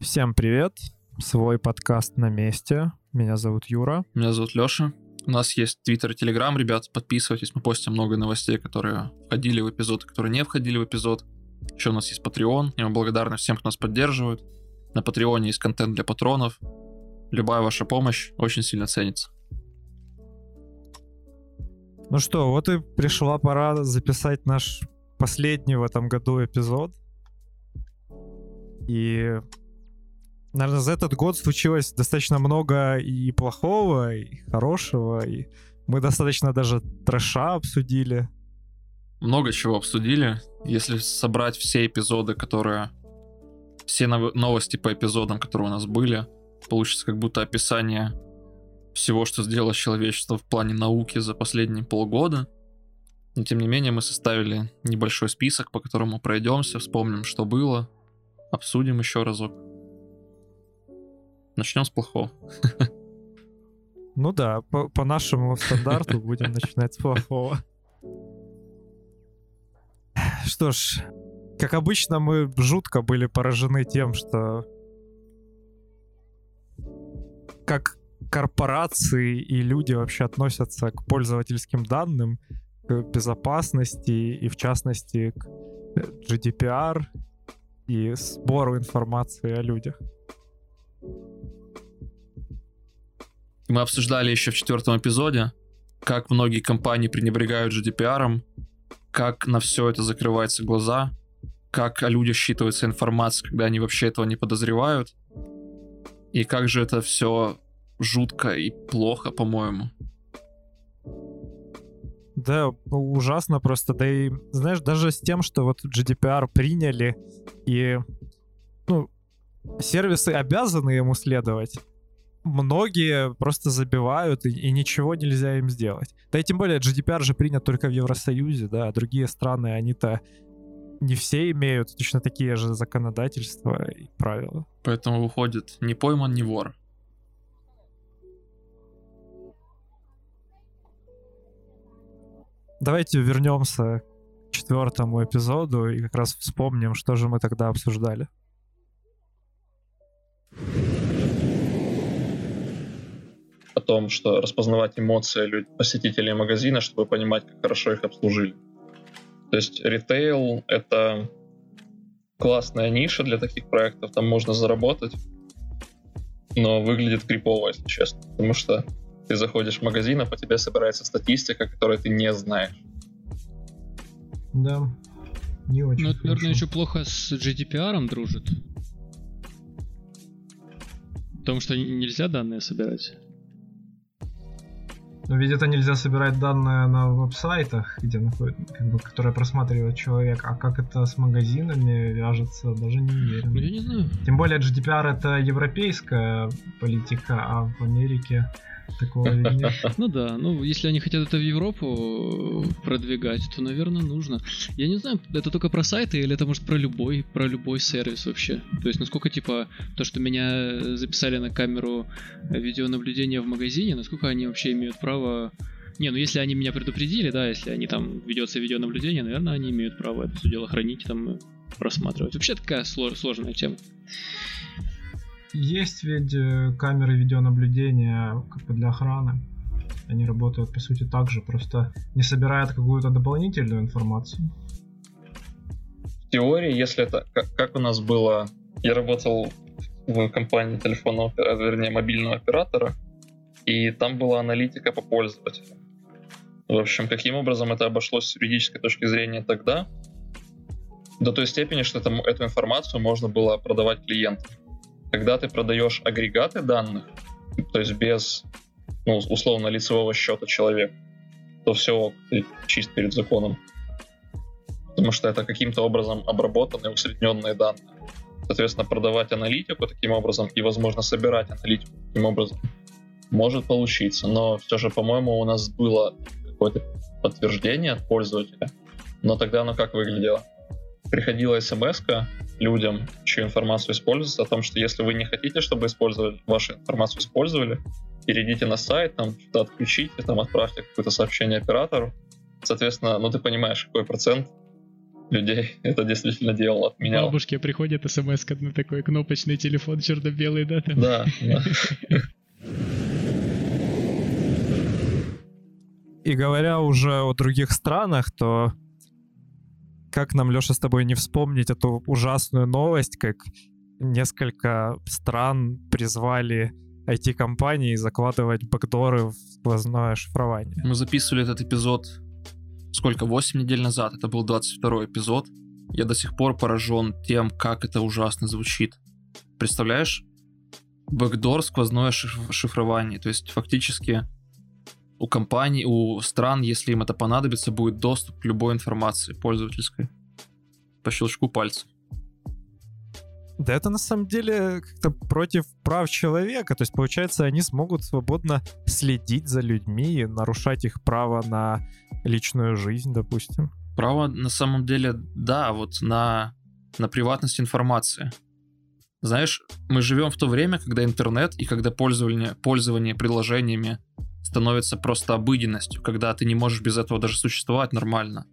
Всем привет! Свой подкаст на месте. Меня зовут Юра. Меня зовут Лёша. У нас есть Твиттер и Телеграм, ребят, подписывайтесь, мы постим много новостей, которые входили в эпизод, которые не входили в эпизод. Еще у нас есть Patreon, и мы благодарны всем, кто нас поддерживает. На Патреоне есть контент для патронов. Любая ваша помощь очень сильно ценится. Ну что, вот и пришла пора записать наш последний в этом году эпизод. И наверное, за этот год случилось достаточно много и плохого, и хорошего, и мы достаточно даже трэша обсудили. Много чего обсудили. Если собрать все эпизоды, которые... Все новости по эпизодам, которые у нас были, получится как будто описание всего, что сделало человечество в плане науки за последние полгода. Но тем не менее мы составили небольшой список, по которому пройдемся, вспомним, что было, обсудим еще разок. Начнем с плохого. Ну да, по, по нашему стандарту будем начинать с плохого. Что ж, как обычно, мы жутко были поражены тем, что как корпорации и люди вообще относятся к пользовательским данным, к безопасности и, в частности, к GDPR и сбору информации о людях. Мы обсуждали еще в четвертом эпизоде, как многие компании пренебрегают GDPR, как на все это закрываются глаза, как о людях считывается информация, когда они вообще этого не подозревают, и как же это все жутко и плохо, по-моему. Да, ужасно просто. Да и, знаешь, даже с тем, что вот GDPR приняли, и, ну, сервисы обязаны ему следовать, многие просто забивают, и, и ничего нельзя им сделать. Да и тем более GDPR же принят только в Евросоюзе, да, а другие страны, они-то не все имеют точно такие же законодательства и правила. Поэтому выходит, не пойман, не вор. Давайте вернемся к четвертому эпизоду и как раз вспомним, что же мы тогда обсуждали. О том, что распознавать эмоции посетителей магазина, чтобы понимать, как хорошо их обслужили. То есть ритейл — это классная ниша для таких проектов, там можно заработать, но выглядит крипово, если честно, потому что ты заходишь в магазин, а по тебе собирается статистика, которую ты не знаешь. Да, не очень Ну, это, наверное, еще плохо с GDPR дружит. Потому что нельзя данные собирать. Но ведь это нельзя собирать данные на веб-сайтах, где находят, как бы, которые просматривает человек. А как это с магазинами вяжется, даже не уверен. Ну, я не знаю. Тем более GDPR это европейская политика, а в Америке Такого. Ну да, ну если они хотят это в Европу продвигать, то, наверное, нужно. Я не знаю, это только про сайты или это может про любой, про любой сервис вообще. То есть насколько типа то, что меня записали на камеру видеонаблюдения в магазине, насколько они вообще имеют право не, ну если они меня предупредили, да, если они там ведется видеонаблюдение, наверное, они имеют право это все дело хранить, там просматривать. Вообще такая сложная тема. Есть ведь э, камеры видеонаблюдения как бы для охраны. Они работают, по сути, так же, просто не собирают какую-то дополнительную информацию. В теории, если это... Как, у нас было... Я работал в компании телефонного, вернее, мобильного оператора, и там была аналитика по пользователю. В общем, каким образом это обошлось с юридической точки зрения тогда? До той степени, что это, эту информацию можно было продавать клиентам. Когда ты продаешь агрегаты данных, то есть без, ну, условно, лицевого счета человека, то все, ты чист перед законом. Потому что это каким-то образом обработанные, усредненные данные. Соответственно, продавать аналитику таким образом и, возможно, собирать аналитику таким образом может получиться. Но все же, по-моему, у нас было какое-то подтверждение от пользователя. Но тогда оно как выглядело? Приходила смс людям, чью информацию используется, о том, что если вы не хотите, чтобы использовали, вашу информацию использовали, перейдите на сайт, там что-то отключите, там отправьте какое-то сообщение оператору. Соответственно, ну ты понимаешь, какой процент людей это действительно делал, отменял. Бабушке приходит смс на такой кнопочный телефон черно-белый, да? Там? Да, да. И говоря уже о других странах, то как нам, Леша, с тобой не вспомнить эту ужасную новость, как несколько стран призвали IT-компании закладывать бэкдоры в сквозное шифрование. Мы записывали этот эпизод сколько, 8 недель назад, это был 22 эпизод. Я до сих пор поражен тем, как это ужасно звучит. Представляешь? Бэкдор, сквозное шиф- шифрование. То есть фактически у компаний, у стран, если им это понадобится, будет доступ к любой информации пользовательской. По щелчку пальца. Да это на самом деле как-то против прав человека. То есть, получается, они смогут свободно следить за людьми и нарушать их право на личную жизнь, допустим. Право на самом деле, да, вот на, на приватность информации. Знаешь, мы живем в то время, когда интернет и когда пользование, пользование приложениями становится просто обыденностью, когда ты не можешь без этого даже существовать нормально.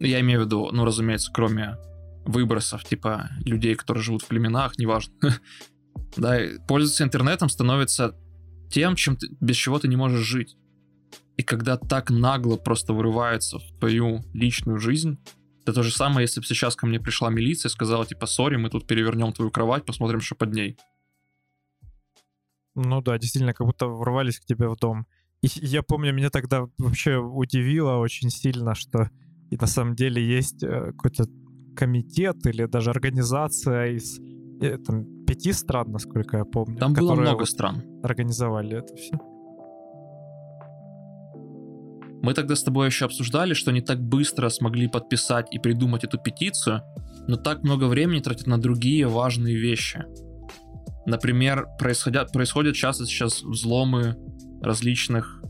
Я имею в виду, ну, разумеется, кроме выбросов, типа людей, которые живут в племенах, неважно. да, пользоваться интернетом становится тем, чем ты, без чего ты не можешь жить. И когда так нагло просто вырывается в твою личную жизнь, это то же самое, если бы сейчас ко мне пришла милиция и сказала, типа, сори, мы тут перевернем твою кровать, посмотрим, что под ней. Ну да, действительно, как будто ворвались к тебе в дом. И я помню, меня тогда вообще удивило очень сильно, что и на самом деле есть э, какой-то комитет или даже организация из э, там, пяти стран, насколько я помню. Там было много вот стран. Организовали это все. Мы тогда с тобой еще обсуждали, что они так быстро смогли подписать и придумать эту петицию, но так много времени тратят на другие важные вещи. Например, происходят, происходят часто сейчас взломы различных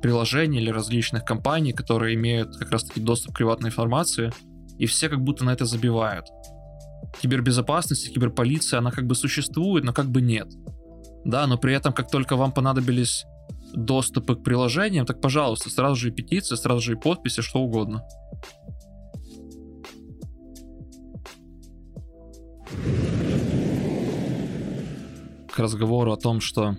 приложений или различных компаний, которые имеют как раз таки доступ к приватной информации, и все как будто на это забивают. Кибербезопасность, киберполиция, она как бы существует, но как бы нет. Да, но при этом, как только вам понадобились доступы к приложениям, так, пожалуйста, сразу же и петиции, сразу же и подписи, что угодно. К разговору о том, что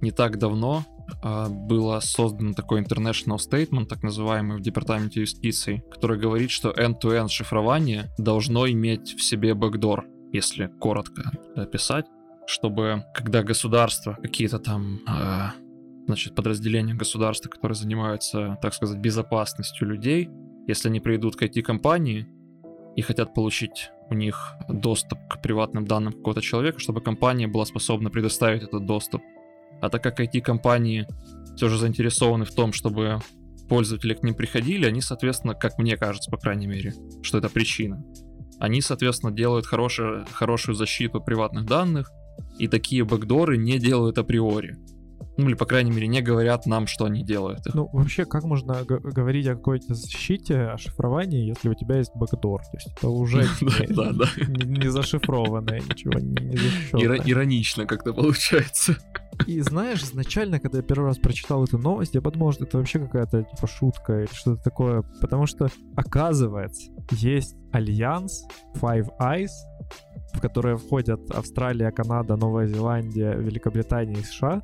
не так давно э, было создано такой international statement, так называемый в департаменте юстиции, который говорит, что end-to-end шифрование должно иметь в себе бэкдор, если коротко описать, чтобы когда государство, какие-то там э, значит, подразделения государства, которые занимаются, так сказать, безопасностью людей, если они придут к IT-компании и хотят получить у них доступ к приватным данным какого-то человека, чтобы компания была способна предоставить этот доступ. А так как IT-компании все же заинтересованы в том, чтобы пользователи к ним приходили, они, соответственно, как мне кажется, по крайней мере, что это причина. Они, соответственно, делают хорошую, хорошую защиту приватных данных, и такие бэкдоры не делают априори. Ну, или, по крайней мере, не говорят нам, что они делают. их. Ну, вообще, как можно г- говорить о какой-то защите, о шифровании, если у тебя есть бэкдор? То есть это уже не- зашифрованное, ничего не защищенное. Иронично как-то получается. И знаешь, изначально, когда я первый раз прочитал эту новость, я подумал, что это вообще какая-то типа шутка или что-то такое, потому что, оказывается, есть альянс Five Eyes, в который входят Австралия, Канада, Новая Зеландия, Великобритания и США.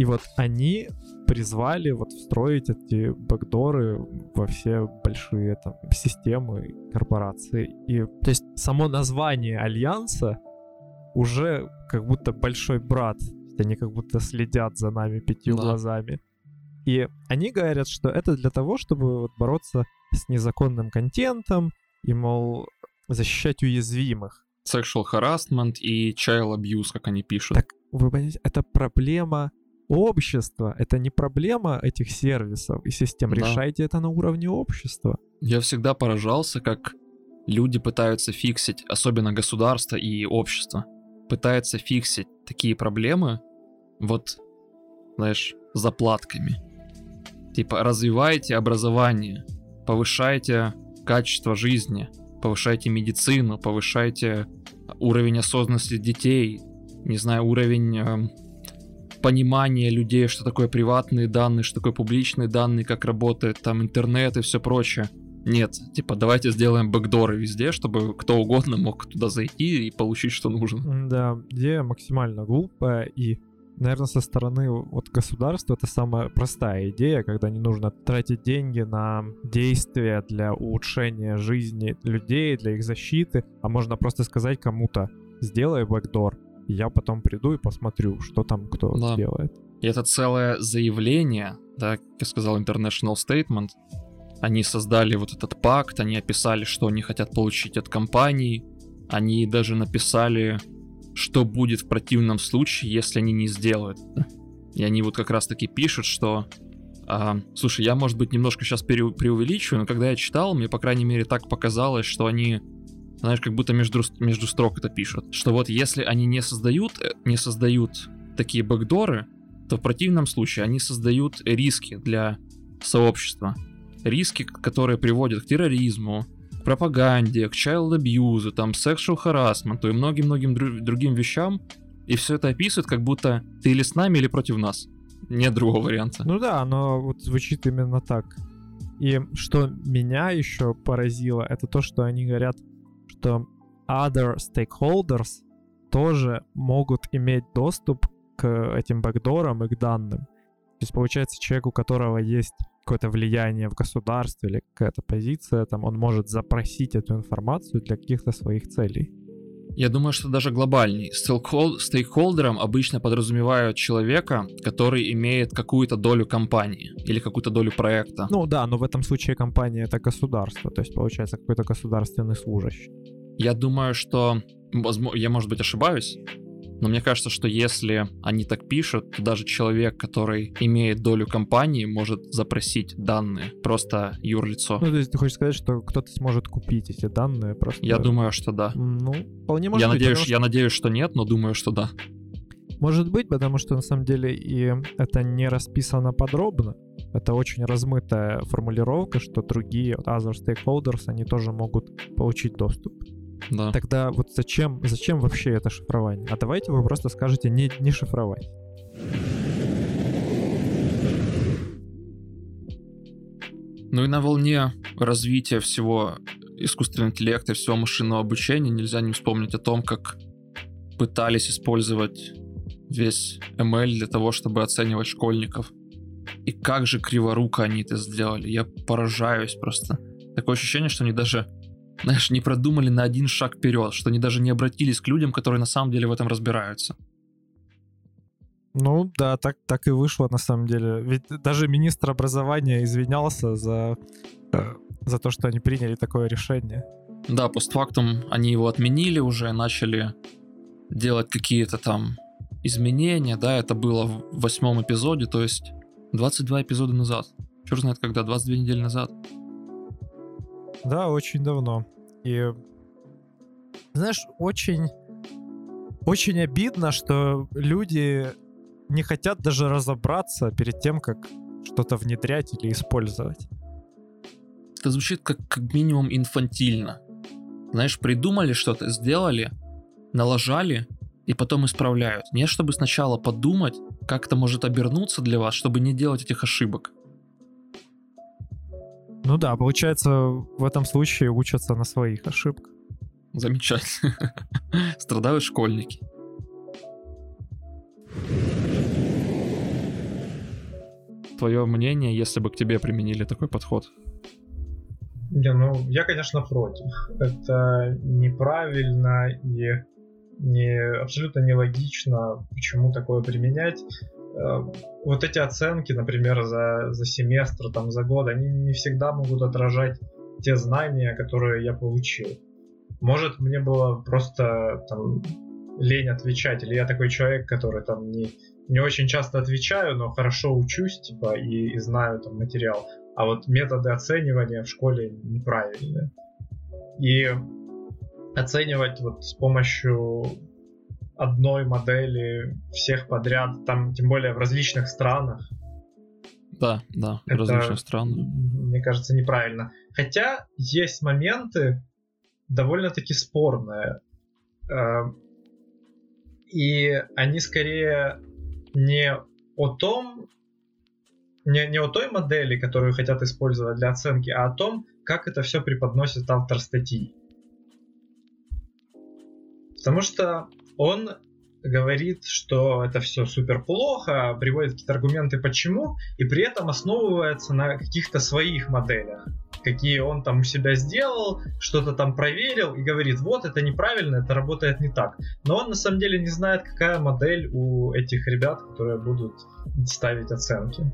И вот они призвали вот встроить эти бэкдоры во все большие там системы, корпорации. И то есть само название альянса уже как будто большой брат. Они как будто следят за нами пятью Да. глазами. И они говорят, что это для того, чтобы вот бороться с незаконным контентом и, мол, защищать уязвимых. Sexual harassment и child abuse, как они пишут. Так вы понимаете, это проблема общества, это не проблема этих сервисов и систем. Да. Решайте это на уровне общества. Я всегда поражался, как люди пытаются фиксить, особенно государство и общество, пытаются фиксить такие проблемы, вот, знаешь, заплатками. Типа, развивайте образование, повышайте качество жизни, повышайте медицину, повышайте уровень осознанности детей, не знаю, уровень понимания людей, что такое приватные данные, что такое публичные данные, как работает там интернет и все прочее. Нет, типа, давайте сделаем бэкдоры везде, чтобы кто угодно мог туда зайти и получить, что нужно. Да, идея максимально глупая и наверное, со стороны вот государства это самая простая идея, когда не нужно тратить деньги на действия для улучшения жизни людей, для их защиты, а можно просто сказать кому-то, сделай бэкдор, я потом приду и посмотрю, что там кто Да. делает. И это целое заявление, да, как я сказал, International Statement. Они создали вот этот пакт, они описали, что они хотят получить от компаний. Они даже написали, что будет в противном случае, если они не сделают. И они вот как раз таки пишут, что... а, слушай, я, может быть, немножко сейчас преувеличиваю, но когда я читал, мне, по крайней мере, так показалось, что они, знаешь, как будто между, между строк это пишут. Что вот если они не создают, э, не создают такие бэкдоры, то в противном случае они создают риски для сообщества. Риски, которые приводят к терроризму, к пропаганде, к child abuse, там, sexual harassment и многим-многим дру- другим вещам. И все это описывает, как будто ты или с нами, или против нас. Нет другого варианта. Ну да, оно вот звучит именно так. И что меня еще поразило, это то, что они говорят, что other stakeholders тоже могут иметь доступ к этим бэкдорам и к данным. То есть, получается, человек, у которого есть какое-то влияние в государстве или какая-то позиция, там, он может запросить эту информацию для каких-то своих целей. Я думаю, что даже глобальней. Стейкхол- Стейкхолдером обычно подразумевают человека, который имеет какую-то долю компании или какую-то долю проекта. Ну да, но в этом случае компания это государство, то есть получается какой-то государственный служащий. Я думаю, что... Я, может быть, ошибаюсь, но мне кажется, что если они так пишут, то даже человек, который имеет долю компании, может запросить данные, просто юрлицо. Ну, то есть ты хочешь сказать, что кто-то сможет купить эти данные просто? Я думаю, что да. Ну, вполне может Я быть. надеюсь, потому я надеюсь, что нет, но думаю, что да. Может быть, потому что на самом деле и это не расписано подробно. Это очень размытая формулировка, что другие other stakeholders, они тоже могут получить доступ. Да. Тогда вот зачем, зачем вообще это шифрование? А давайте вы просто скажете не, не шифровать. Ну и на волне развития всего искусственного интеллекта и всего машинного обучения нельзя не вспомнить о том, как пытались использовать весь ML для того, чтобы оценивать школьников. И как же криворуко они это сделали. Я поражаюсь просто. Такое ощущение, что они даже, знаешь, не продумали на один шаг вперед, что они даже не обратились к людям, которые на самом деле в этом разбираются. Ну да, так, так и вышло на самом деле. Ведь даже министр образования извинялся за, э, за то, что они приняли такое решение. Да, постфактум они его отменили уже, начали делать какие-то там изменения, да, это было в восьмом эпизоде, то есть 22 эпизода назад. Черт знает когда, 22 недели назад. Да, очень давно. И знаешь, очень очень обидно, что люди не хотят даже разобраться перед тем, как что-то внедрять или использовать. Это звучит как, как минимум инфантильно. Знаешь, придумали что-то, сделали, налажали и потом исправляют. Не чтобы сначала подумать, как это может обернуться для вас, чтобы не делать этих ошибок. Ну да, получается, в этом случае учатся на своих ошибках. Замечательно. Страдают школьники. Твое мнение, если бы к тебе применили такой подход? Не, ну, я, конечно, против. Это неправильно и не, абсолютно нелогично, почему такое применять. Вот эти оценки, например, за, за семестр, там, за год, они не всегда могут отражать те знания, которые я получил. Может, мне было просто там лень отвечать, или я такой человек, который там не, не очень часто отвечаю, но хорошо учусь, типа, и, и знаю там материал. А вот методы оценивания в школе неправильные. И оценивать вот с помощью одной модели всех подряд, там тем более в различных странах, Да, да, Это- различных стран. мне кажется, неправильно. Хотя есть моменты довольно-таки спорные. Э, И они скорее не о том, не, не о той модели, которую хотят использовать для оценки, а о том, как это все преподносит автор статьи. Потому что он говорит, что это все супер плохо, приводит какие-то аргументы почему, и при этом основывается на каких-то своих моделях, какие он там у себя сделал, что-то там проверил и говорит, вот это неправильно, это работает не так. Но он на самом деле не знает, какая модель у этих ребят, которые будут ставить оценки.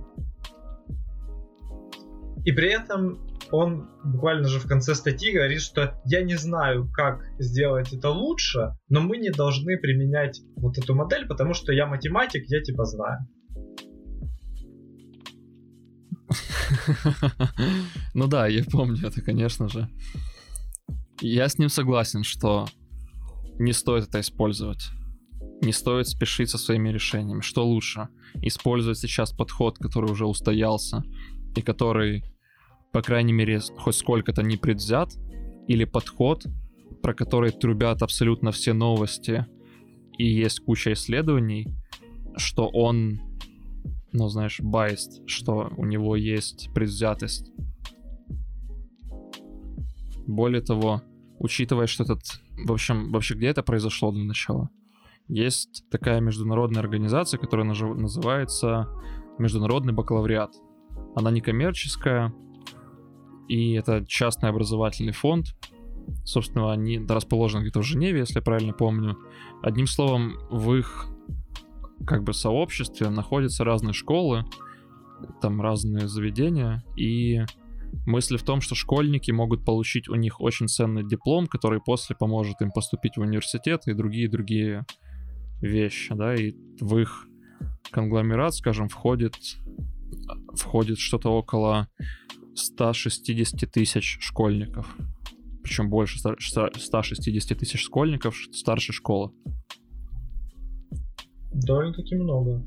И при этом он буквально же в конце статьи говорит, что я не знаю, как сделать это лучше, но мы не должны применять вот эту модель, потому что я математик, я типа знаю. Ну да, я помню это, конечно же. Я с ним согласен, что не стоит это использовать. Не стоит спешить со своими решениями. Что лучше? Использовать сейчас подход, который уже устоялся и который по крайней мере, хоть сколько-то не предвзят, или подход, про который трубят абсолютно все новости, и есть куча исследований, что он, ну, знаешь, biased, что у него есть предвзятость. Более того, учитывая, что этот... В общем, вообще где это произошло для начала? Есть такая международная организация, которая называется Международный бакалавриат. Она некоммерческая, и это частный образовательный фонд. Собственно, они расположены где-то в Женеве, если я правильно помню. Одним словом, в их как бы сообществе находятся разные школы, там разные заведения, и мысль в том, что школьники могут получить у них очень ценный диплом, который после поможет им поступить в университет и другие-другие вещи, да, и в их конгломерат, скажем, входит входит что-то около 160 тысяч школьников. Причем больше 160 тысяч школьников старшей школы. Довольно-таки много.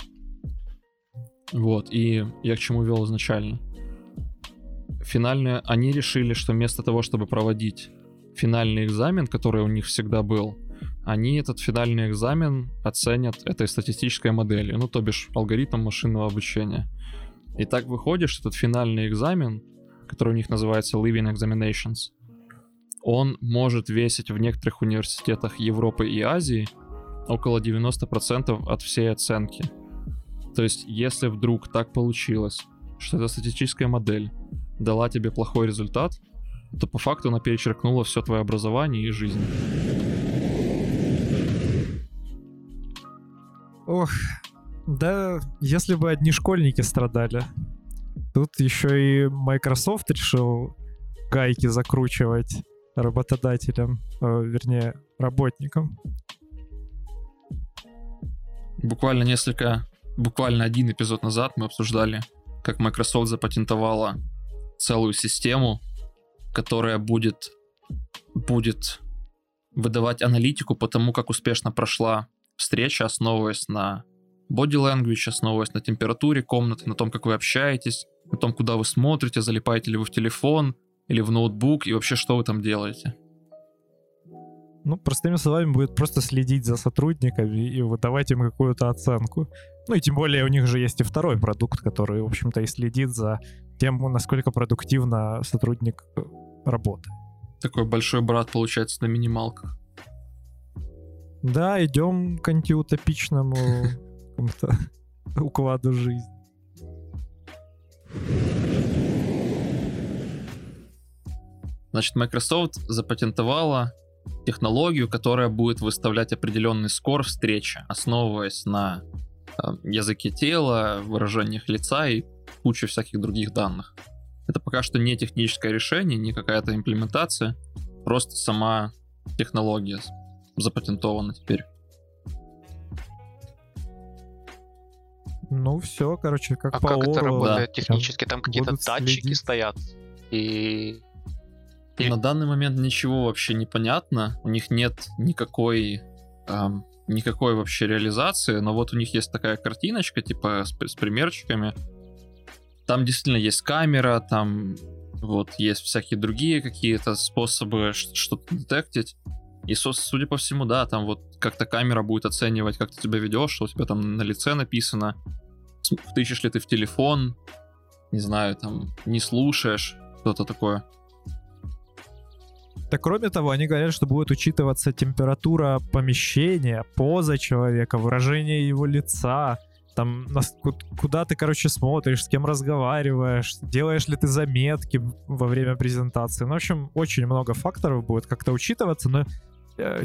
Вот, и я к чему вел изначально. Финальные, они решили, что вместо того, чтобы проводить финальный экзамен, который у них всегда был, они этот финальный экзамен оценят этой статистической моделью, ну, то бишь алгоритм машинного обучения. И так выходит, что этот финальный экзамен который у них называется Living Examinations, он может весить в некоторых университетах Европы и Азии около 90% от всей оценки. То есть, если вдруг так получилось, что эта статистическая модель дала тебе плохой результат, то по факту она перечеркнула все твое образование и жизнь. Ох, да, если бы одни школьники страдали. Тут еще и Microsoft решил гайки закручивать работодателям, э, вернее, работникам. Буквально несколько, буквально один эпизод назад мы обсуждали, как Microsoft запатентовала целую систему, которая будет, будет выдавать аналитику по тому, как успешно прошла встреча, основываясь на body language, основываясь на температуре комнаты, на том, как вы общаетесь, о том, куда вы смотрите, залипаете ли вы в телефон или в ноутбук, и вообще что вы там делаете. Ну, простыми словами, будет просто следить за сотрудниками и выдавать им какую-то оценку. Ну и тем более у них же есть и второй продукт, который, в общем-то, и следит за тем, насколько продуктивно сотрудник э, работает. Такой большой брат получается на минималках. Да, идем к антиутопичному укладу жизни. Значит, Microsoft запатентовала технологию, которая будет выставлять определенный скор встречи, основываясь на э, языке тела, выражениях лица и куче всяких других данных. Это пока что не техническое решение, не какая-то имплементация, просто сама технология запатентована теперь. Ну, все, короче, как а по как Ору, это работает да. технически? Там какие-то датчики следить. стоят. И На данный момент ничего вообще не понятно. У них нет никакой эм, никакой вообще реализации, но вот у них есть такая картиночка, типа с, с примерчиками. Там действительно есть камера, там вот есть всякие другие какие-то способы что-то детектить. И, судя по всему, да, там вот как-то камера будет оценивать, как ты себя ведешь, что у тебя там на лице написано, втычешь ли ты в телефон, не знаю, там, не слушаешь, что-то такое. Так кроме того, они говорят, что будет учитываться температура помещения, поза человека, выражение его лица, там куда ты, короче, смотришь, с кем разговариваешь, делаешь ли ты заметки во время презентации. Ну, в общем, очень много факторов будет как-то учитываться, но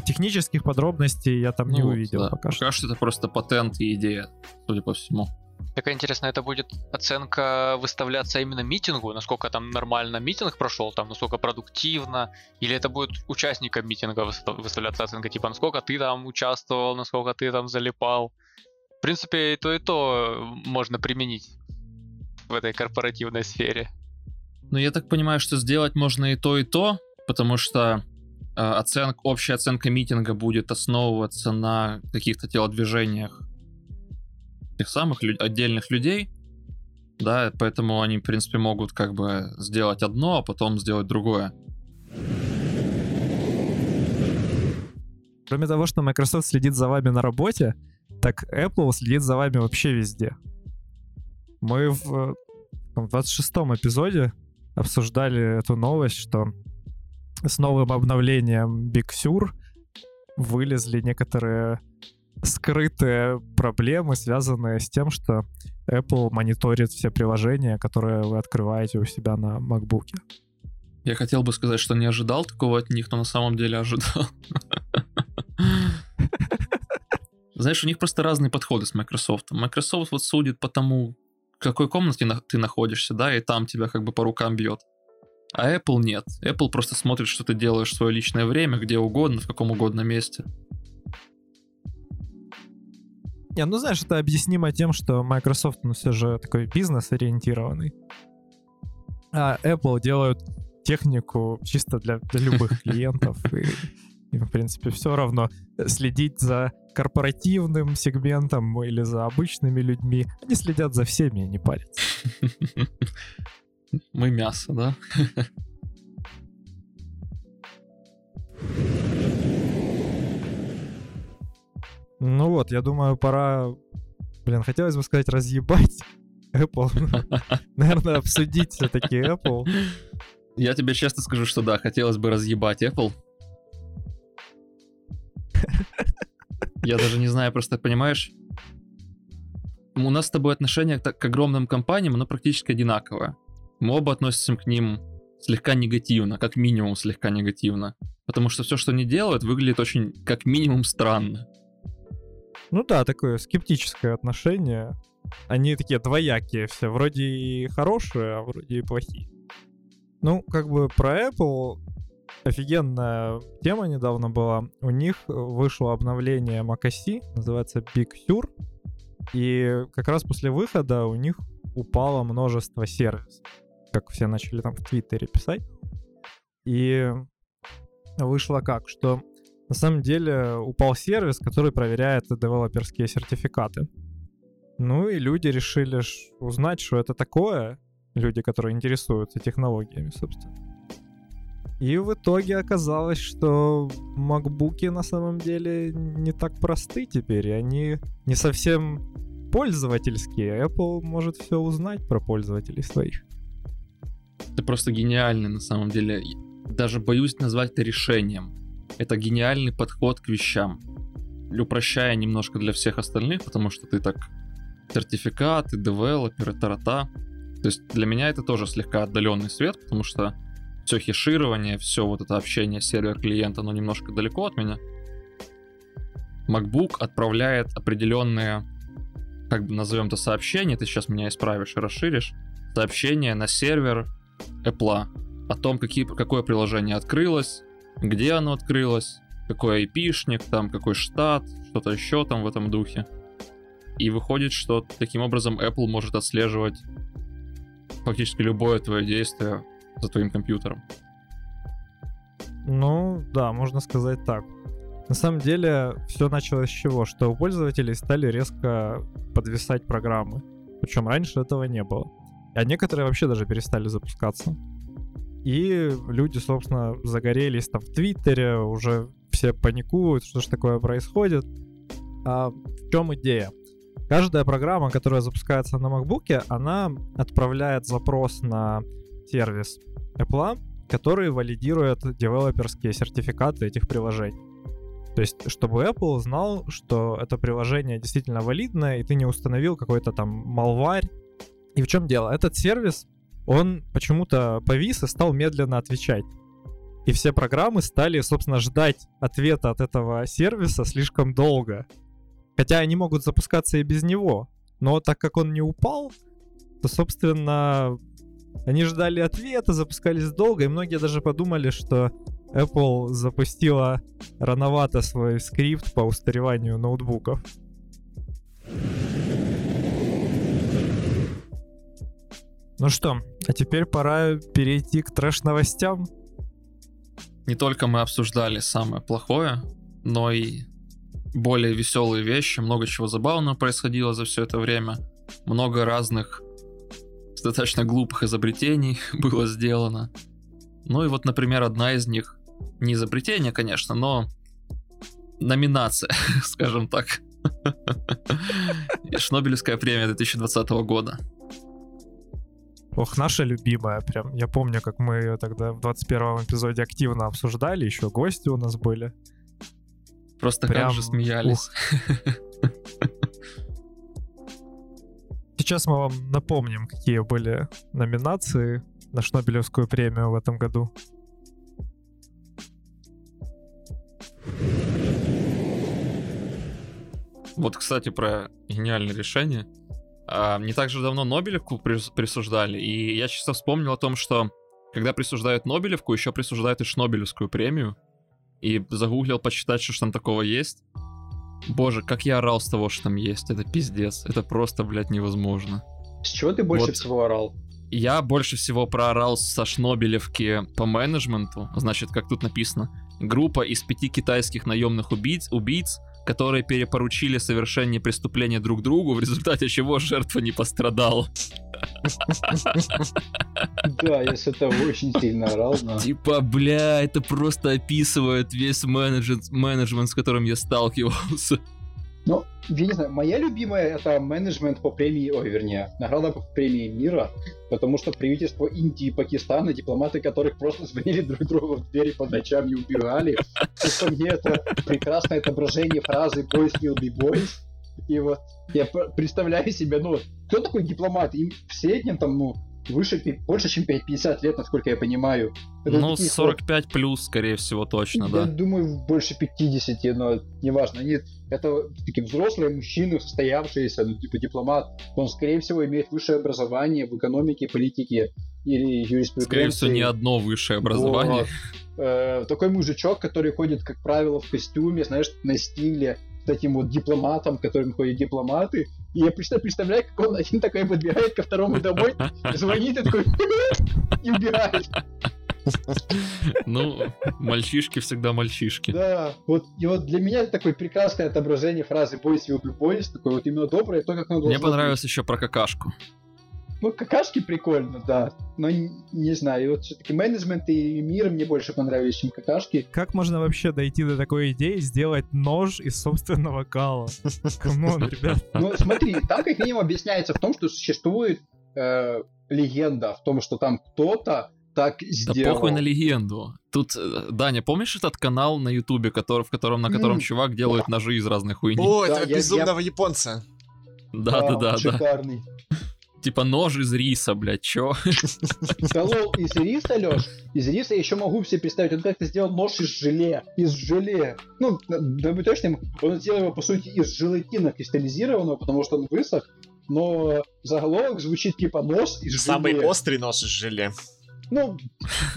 технических подробностей я там не Ну, увидел да. пока что. Пока что это просто патент и идея, судя по всему. Так интересно, это будет оценка выставляться именно митингу, насколько там нормально митинг прошел, там насколько продуктивно, или это будет участникам митинга выста- выставляться оценка, типа насколько ты там участвовал, насколько ты там залипал. В принципе, и то, и то можно применить в этой корпоративной сфере. Но я так понимаю, что сделать можно и то, и то, потому что э, оценка, общая оценка митинга будет основываться на каких-то телодвижениях тех самых лю- отдельных людей, да, поэтому они, в принципе, могут как бы сделать одно, а потом сделать другое. Кроме того, что Microsoft следит за вами на работе, так Apple следит за вами вообще везде. Мы в э, там, 26-м эпизоде обсуждали эту новость, что с новым обновлением Big Sur вылезли некоторые скрытые проблемы, связанные с тем, что Apple мониторит все приложения, которые вы открываете у себя на MacBook. Я хотел бы сказать, что не ожидал такого от них, но на самом деле ожидал. Знаешь, у них просто разные подходы с Microsoft. Microsoft вот судит по тому, в какой комнате на- ты находишься, да, и там тебя как бы по рукам бьет. А Apple нет. Apple просто смотрит, что ты делаешь в свое личное время, где угодно, в каком угодно месте. Не, ну знаешь, это объяснимо тем, что Microsoft, ну все же такой бизнес-ориентированный. А Apple делают технику чисто для, для любых клиентов. И, им, в принципе, все равно следить за корпоративным сегментом или за обычными людьми. Они следят за всеми, и не парятся. Мы мясо, да? Ну вот, я думаю, пора... Блин, хотелось бы сказать разъебать Apple. Наверное, обсудить все-таки Apple. Я тебе честно скажу, что да, хотелось бы разъебать Apple. Я даже не знаю, просто понимаешь, у нас с тобой отношение к, к огромным компаниям, оно практически одинаковое. Мы оба к ним слегка негативно, как минимум слегка негативно. Потому что все, что они делают, выглядит очень, как минимум, странно. Ну да, такое скептическое отношение. Они такие двоякие все, вроде и хорошие, а вроде и плохие. Ну, как бы про Apple офигенная тема недавно была. У них вышло обновление macOS, называется Big Sur. И как раз после выхода у них упало множество сервисов. Как все начали там в Твиттере писать. И вышло как, что на самом деле упал сервис, который проверяет девелоперские сертификаты. Ну и люди решили узнать, что это такое. Люди, которые интересуются технологиями, собственно. И в итоге оказалось, что макбуки на самом деле не так просты теперь, и они не совсем пользовательские. Apple может все узнать про пользователей своих. Это просто гениально на самом деле. Даже боюсь назвать это решением. Это гениальный подход к вещам. Упрощая немножко для всех остальных, потому что ты так сертификаты, девелоперы, тарата. То есть для меня это тоже слегка отдаленный свет, потому что все хеширование, все вот это общение сервер-клиент, оно немножко далеко от меня. MacBook отправляет определенные, как бы назовем это сообщения, ты сейчас меня исправишь и расширишь, сообщения на сервер Apple о том, какие, какое приложение открылось, где оно открылось, какой IP-шник, там какой штат, что-то еще там в этом духе. И выходит, что таким образом Apple может отслеживать фактически любое твое действие за твоим компьютером. Ну, да, можно сказать так. На самом деле, все началось с чего? Что у пользователей стали резко подвисать программы. Причем раньше этого не было. А некоторые вообще даже перестали запускаться. И люди, собственно, загорелись там в Твиттере, уже все паникуют, что ж такое происходит. А в чем идея? Каждая программа, которая запускается на MacBook, она отправляет запрос на сервис Apple который валидирует девелоперские сертификаты этих приложений. То есть, чтобы Apple знал, что это приложение действительно валидное, и ты не установил какой-то там малварь. И в чем дело? Этот сервис, он почему-то повис и стал медленно отвечать. И все программы стали, собственно, ждать ответа от этого сервиса слишком долго. Хотя они могут запускаться и без него. Но так как он не упал, то, собственно, они ждали ответа, запускались долго, и многие даже подумали, что Apple запустила рановато свой скрипт по устареванию ноутбуков. Ну что, а теперь пора перейти к трэш-новостям. Не только мы обсуждали самое плохое, но и более веселые вещи, много чего забавного происходило за все это время, много разных достаточно глупых изобретений было сделано. Ну и вот, например, одна из них не изобретение, конечно, но номинация, скажем так. Шнобелевская премия 2020 года. Ох, наша любимая, прям. Я помню, как мы ее тогда в 21 эпизоде активно обсуждали, еще гости у нас были. Просто прям, же смеялись. Сейчас мы вам напомним, какие были номинации на Шнобелевскую премию в этом году. Вот, кстати, про гениальное решение. А, не так же давно Нобелевку присуждали, и я чисто вспомнил о том, что когда присуждают Нобелевку, еще присуждают и Шнобелевскую премию. И загуглил почитать, что ж там такого есть. Боже, как я орал с того, что там есть. Это пиздец. Это просто, блядь, невозможно. С чего ты больше вот. всего орал? Я больше всего проорал со Шнобелевки по менеджменту. Значит, как тут написано. Группа из пяти китайских наемных убийц, убийц которые перепоручили совершение преступления друг другу, в результате чего жертва не пострадала. Да, я с этого очень сильно орал. Но... Типа, бля, это просто описывает весь менеджмент, менеджмент, с которым я сталкивался. Ну, я не знаю, моя любимая это менеджмент по премии, ой, вернее, награда по премии мира, потому что правительство Индии и Пакистана, дипломаты которых просто звонили друг другу в двери по ночам и убивали, что мне это прекрасное отображение фразы «boys will be boys», и вот я представляю себе, ну, кто такой дипломат? Им в среднем там, ну, выше, больше, чем 50 лет, насколько я понимаю. Это ну, 45 вот, плюс, скорее всего, точно, я да. Я думаю, больше 50, но неважно. Они, это такие взрослые мужчины, состоявшиеся, ну, типа дипломат. Он, скорее всего, имеет высшее образование в экономике, политике или юриспруденции. Скорее всего, не одно высшее образование. Вот. Э, такой мужичок, который ходит, как правило, в костюме, знаешь, на стиле, таким вот дипломатом, которым ходят дипломаты. И я представляю, представляю, как он один такой подбегает ко второму домой, звонит и такой и убирает. Ну, мальчишки всегда мальчишки. Да, вот, и вот для меня это такое прекрасное отображение фразы «Boys will be boys», такое вот именно доброе, то, как оно Мне понравилось быть. еще про какашку. Ну, какашки прикольно, да. Но не, не знаю, и вот все-таки менеджмент и мир мне больше понравились, чем какашки. Как можно вообще дойти до такой идеи сделать нож из собственного кала? Come on, ребят. Ну, смотри, там как минимум объясняется в том, что существует э, легенда в том, что там кто-то так сделал. Да похуй на легенду. Тут, э, Даня, помнишь этот канал на Ютубе, который, в котором, на котором mm. чувак делает ножи из разных хуйни? О, да, этого я, безумного я... японца. Да, да, да, да. Типа нож из риса, блядь, чё? Да лол, из риса, Лёш? Из риса я еще могу себе представить. Он как-то сделал нож из желе. Из желе. Ну, да быть точным, он сделал его, по сути, из желатина кристаллизированного, потому что он высох. Но заголовок звучит типа нож из Самый желе. острый нож из желе. Ну,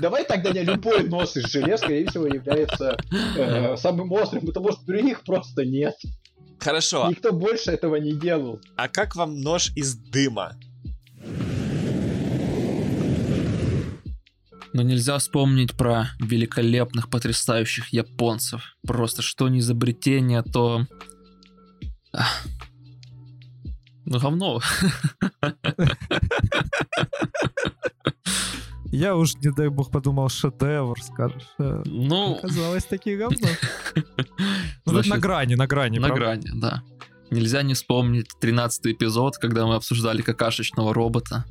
давай тогда не любой нос из желе, скорее всего, является э, самым острым, потому что других просто нет. Хорошо. Никто больше этого не делал. А как вам нож из дыма? Но нельзя вспомнить про великолепных, потрясающих японцев. Просто что не изобретение, то... Ну, говно. Я уж, не дай бог, подумал, шедевр, скажешь. Э, ну... Оказалось, такие говно. Ну, на грани, на грани. На грани, да. Нельзя не вспомнить 13 эпизод, когда мы обсуждали какашечного робота.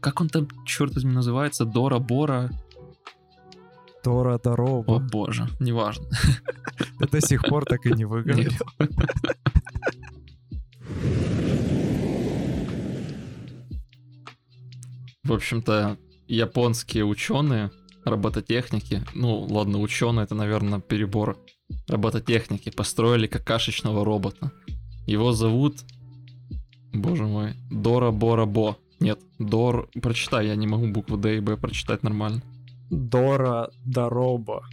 Как он там, черт возьми, называется? Дора Бора? Тора О Дорога. боже, неважно. Ты до сих пор так и не выговорил. В общем-то, японские ученые, робототехники, ну ладно, ученые это, наверное, перебор, робототехники построили какашечного робота. Его зовут, боже мой, Дора Бора Бо. Нет, Дор, прочитай, я не могу букву Д и Б прочитать нормально. Дора Дороба.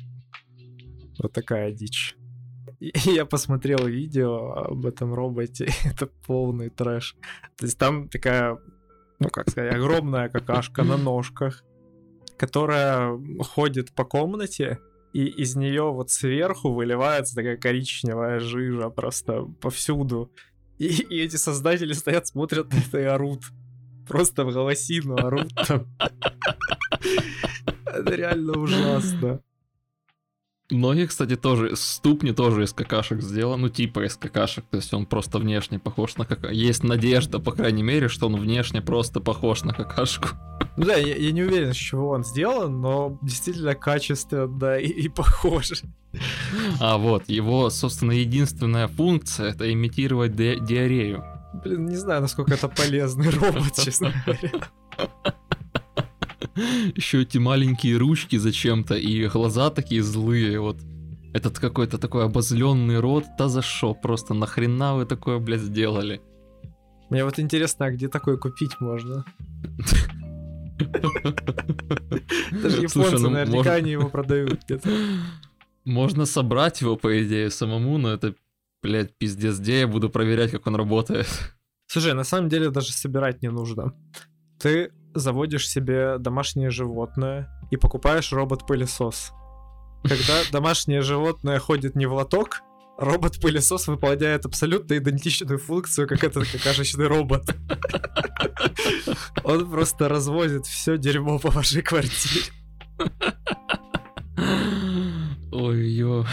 Вот такая дичь. И я посмотрел видео об этом роботе, это полный трэш. То есть там такая, ну как сказать, огромная какашка на ножках, которая ходит по комнате, и из нее вот сверху выливается такая коричневая жижа просто повсюду. И, и эти создатели стоят, смотрят на это и орут. Просто в голосину орут там. Это реально ужасно. Ноги, кстати, тоже, ступни тоже из какашек сделан, ну типа из какашек, то есть он просто внешне похож на какашку. Есть надежда, по крайней мере, что он внешне просто похож на какашку. Ну да, я, я не уверен, с чего он сделан, но действительно качественно и, и похож. А вот, его, собственно, единственная функция это имитировать ди- диарею. Блин, не знаю, насколько это полезный робот, честно говоря. Еще эти маленькие ручки зачем-то, и глаза такие злые, вот. Этот какой-то такой обозленный рот, да за шо, просто нахрена вы такое, блядь, сделали? Мне вот интересно, а где такое купить можно? Даже японцы ну, наверняка они его продают где-то. Можно собрать его, по идее, самому, но это, блядь, пиздец, где я буду проверять, как он работает? Слушай, на самом деле даже собирать не нужно. Ты заводишь себе домашнее животное и покупаешь робот-пылесос. Когда домашнее животное ходит не в лоток, робот-пылесос выполняет абсолютно идентичную функцию, как этот какашечный робот. Он просто развозит все дерьмо по вашей квартире. Ой, ё.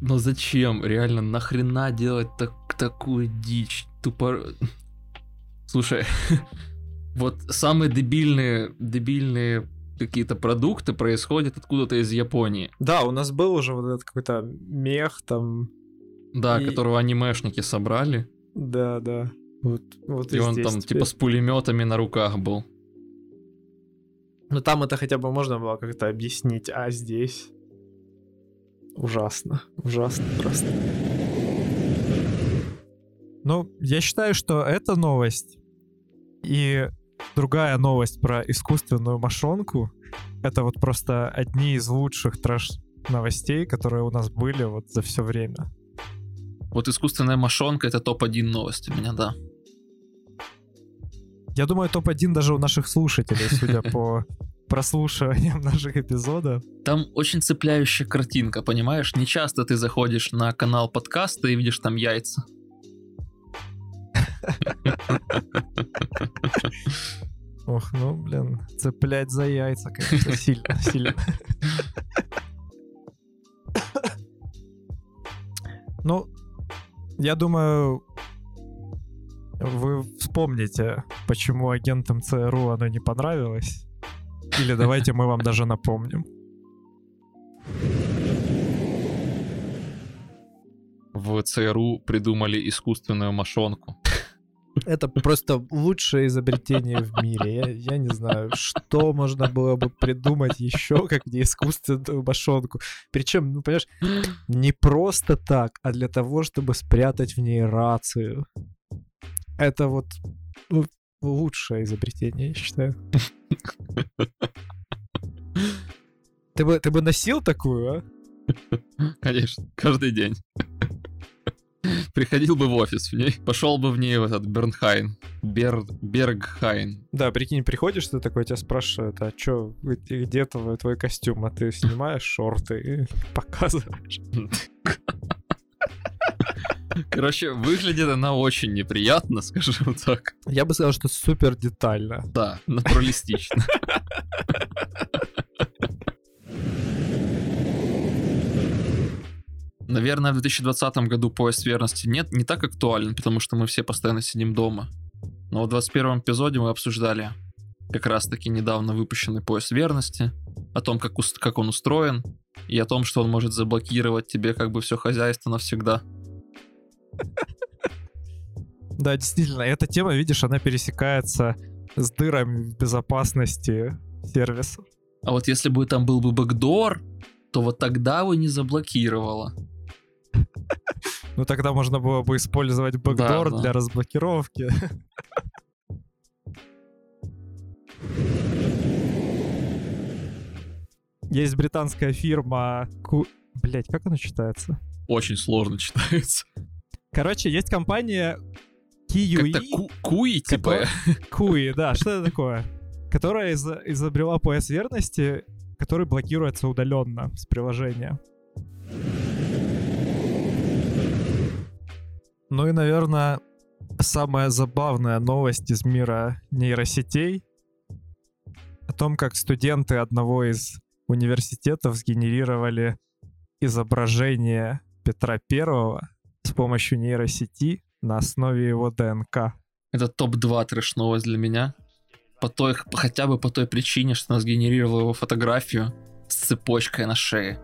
Но зачем? Реально, нахрена делать так, такую дичь? Тупо... Слушай, вот самые дебильные, дебильные какие-то продукты происходят откуда-то из Японии. Да, у нас был уже вот этот какой-то мех там. Да, И- которого анимешники собрали. Да, да. Вот, вот И, он здесь там теперь. типа с пулеметами на руках был. Ну там это хотя бы можно было как-то объяснить, а здесь ужасно, ужасно просто. Ну, я считаю, что эта новость и другая новость про искусственную мошонку это вот просто одни из лучших трэш новостей, которые у нас были вот за все время. Вот искусственная мошонка это топ-1 новость у меня, да. Я думаю, топ-1 даже у наших слушателей, судя по прослушиваниям наших эпизодов. Там очень цепляющая картинка, понимаешь? Не часто ты заходишь на канал подкаста и видишь там яйца. Ох, ну, блин, цеплять за яйца, конечно, сильно, сильно. Ну, я думаю, вы вспомните, почему агентам ЦРУ оно не понравилось. Или давайте мы вам даже напомним. В ЦРУ придумали искусственную мошонку. Это просто лучшее изобретение в мире. Я, я не знаю, что можно было бы придумать еще, как не искусственную мошонку. Причем, ну, понимаешь, не просто так, а для того, чтобы спрятать в ней рацию. Это вот ну, лучшее изобретение, я считаю. Ты бы, ты бы носил такую, а? Конечно, каждый день. Приходил бы в офис в ней, пошел бы в ней в этот Бернхайн. Бер... Бергхайн. Да, прикинь, приходишь, ты такой, тебя спрашивают, а чё, где твой, твой костюм? А ты снимаешь шорты и показываешь. Короче, выглядит она очень неприятно, скажем так. Я бы сказал, что супер детально. Да, натуралистично. Наверное, в 2020 году поезд верности нет, не так актуален, потому что мы все постоянно сидим дома. Но в 21 эпизоде мы обсуждали как раз таки недавно выпущенный поезд верности. о том, как, ус- как он устроен, и о том, что он может заблокировать тебе как бы все хозяйство навсегда. Да, действительно, эта тема, видишь, она пересекается с дырами в безопасности сервиса. А вот если бы там был бы бэкдор, то вот тогда бы не заблокировало. Ну тогда можно было бы использовать бэкдор да. для разблокировки. Есть британская фирма... Блять, как она читается? Очень сложно читается. Короче, есть компания Kiwi. Ку- куи, типа. Куи, да, что это такое? Которая из- изобрела пояс верности, который блокируется удаленно с приложения. Ну и, наверное, самая забавная новость из мира нейросетей о том, как студенты одного из университетов сгенерировали изображение Петра Первого с помощью нейросети на основе его ДНК. Это топ-2 трэш-новость для меня. По той, хотя бы по той причине, что она сгенерировала его фотографию с цепочкой на шее.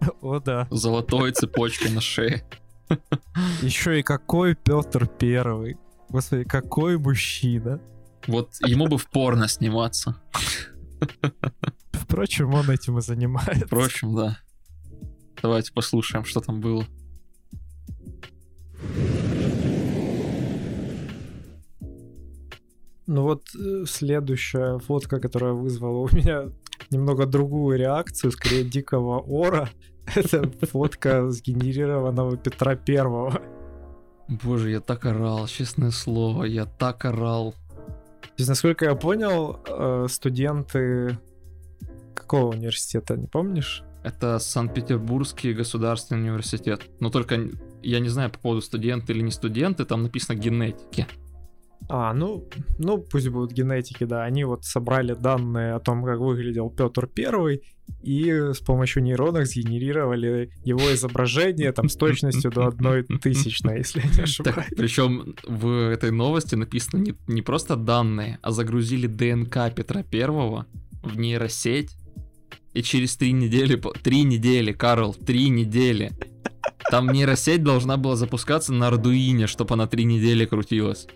О да. Золотой цепочкой на шее. Еще и какой Петр Первый. Господи, какой мужчина. Вот ему бы в порно сниматься. Впрочем, он этим и занимается. Впрочем, да. Давайте послушаем, что там было. Ну вот э, следующая фотка, которая вызвала у меня немного другую реакцию, скорее дикого ора, это фотка сгенерированного Петра Первого. Боже, я так орал, честное слово, я так орал. То есть, насколько я понял, э, студенты какого университета, не помнишь? Это Санкт-Петербургский государственный университет. Но только я не знаю по поводу студенты или не студенты, там написано генетики. А, ну, ну пусть будут генетики, да. Они вот собрали данные о том, как выглядел Петр Первый, и с помощью нейронок сгенерировали его изображение там с точностью до одной тысячной, если я не Так, ошибаюсь. причем в этой новости написано не, не просто данные, а загрузили ДНК Петра Первого в нейросеть. И через три недели, три недели, Карл, три недели. Там нейросеть должна была запускаться на Ардуине, чтобы она три недели крутилась.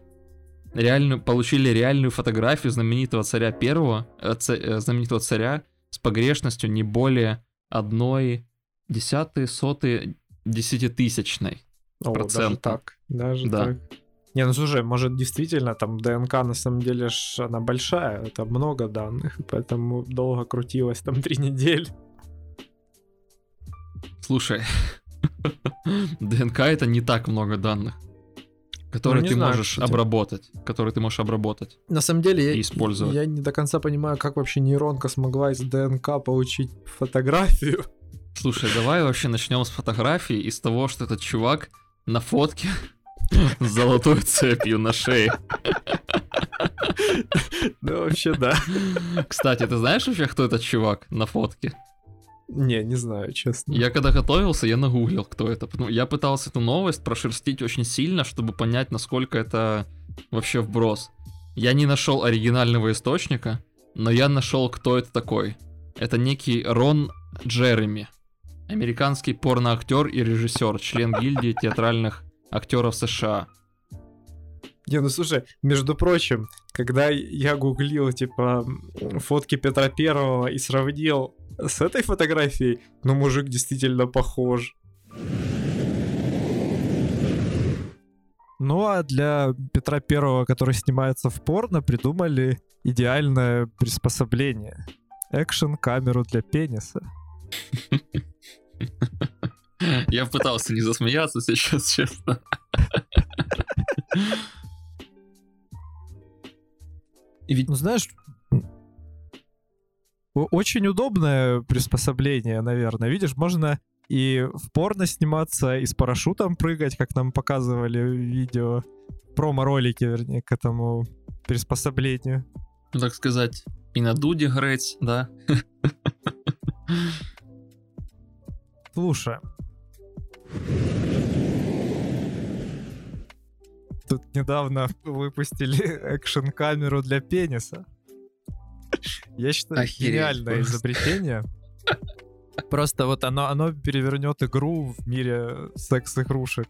Реальную, получили реальную фотографию знаменитого царя первого, э, ца- э, знаменитого царя с погрешностью не более одной десятой, сотой, десятитысячной. О, даже процента. так. Даже Да. так. Не, ну слушай, может действительно там ДНК на самом деле ж она большая, это много данных, поэтому долго крутилась там три недели. Слушай, ДНК это не так много данных, которые Ну, ты знаю, можешь обработать, которые ты можешь обработать. На самом деле И я, использовать. я не до конца понимаю, как вообще нейронка смогла из ДНК получить фотографию. Слушай, давай вообще начнем с фотографии и с того, что этот чувак на фотке с золотой цепью на шее. Да вообще да. Кстати, ты знаешь вообще, кто этот чувак на фотке? Не, не знаю, честно. Я когда готовился, я нагуглил, кто это. Я пытался эту новость прошерстить очень сильно, чтобы понять, насколько это вообще вброс. Я не нашел оригинального источника, но я нашел, кто это такой. Это некий Рон Джереми. Американский порноактер и режиссер, член гильдии театральных актеров США. Не, ну слушай, между прочим, когда я гуглил, типа, фотки Петра Первого и сравнил с этой фотографией, ну, мужик действительно похож. Ну, а для Петра Первого, который снимается в порно, придумали идеальное приспособление. Экшн-камеру для пениса. Я пытался не засмеяться сейчас, честно. И ведь Ну, знаешь, очень удобное приспособление, наверное. Видишь, можно и в порно сниматься, и с парашютом прыгать, как нам показывали в видео, промо-ролике, вернее, к этому приспособлению. ну, так сказать, и на дуде греть, да. Слушай. Тут недавно выпустили экшн-камеру для пениса. Я считаю, Охереть гениальное просто. изобретение. Просто вот оно, оно перевернет игру в мире секс-игрушек.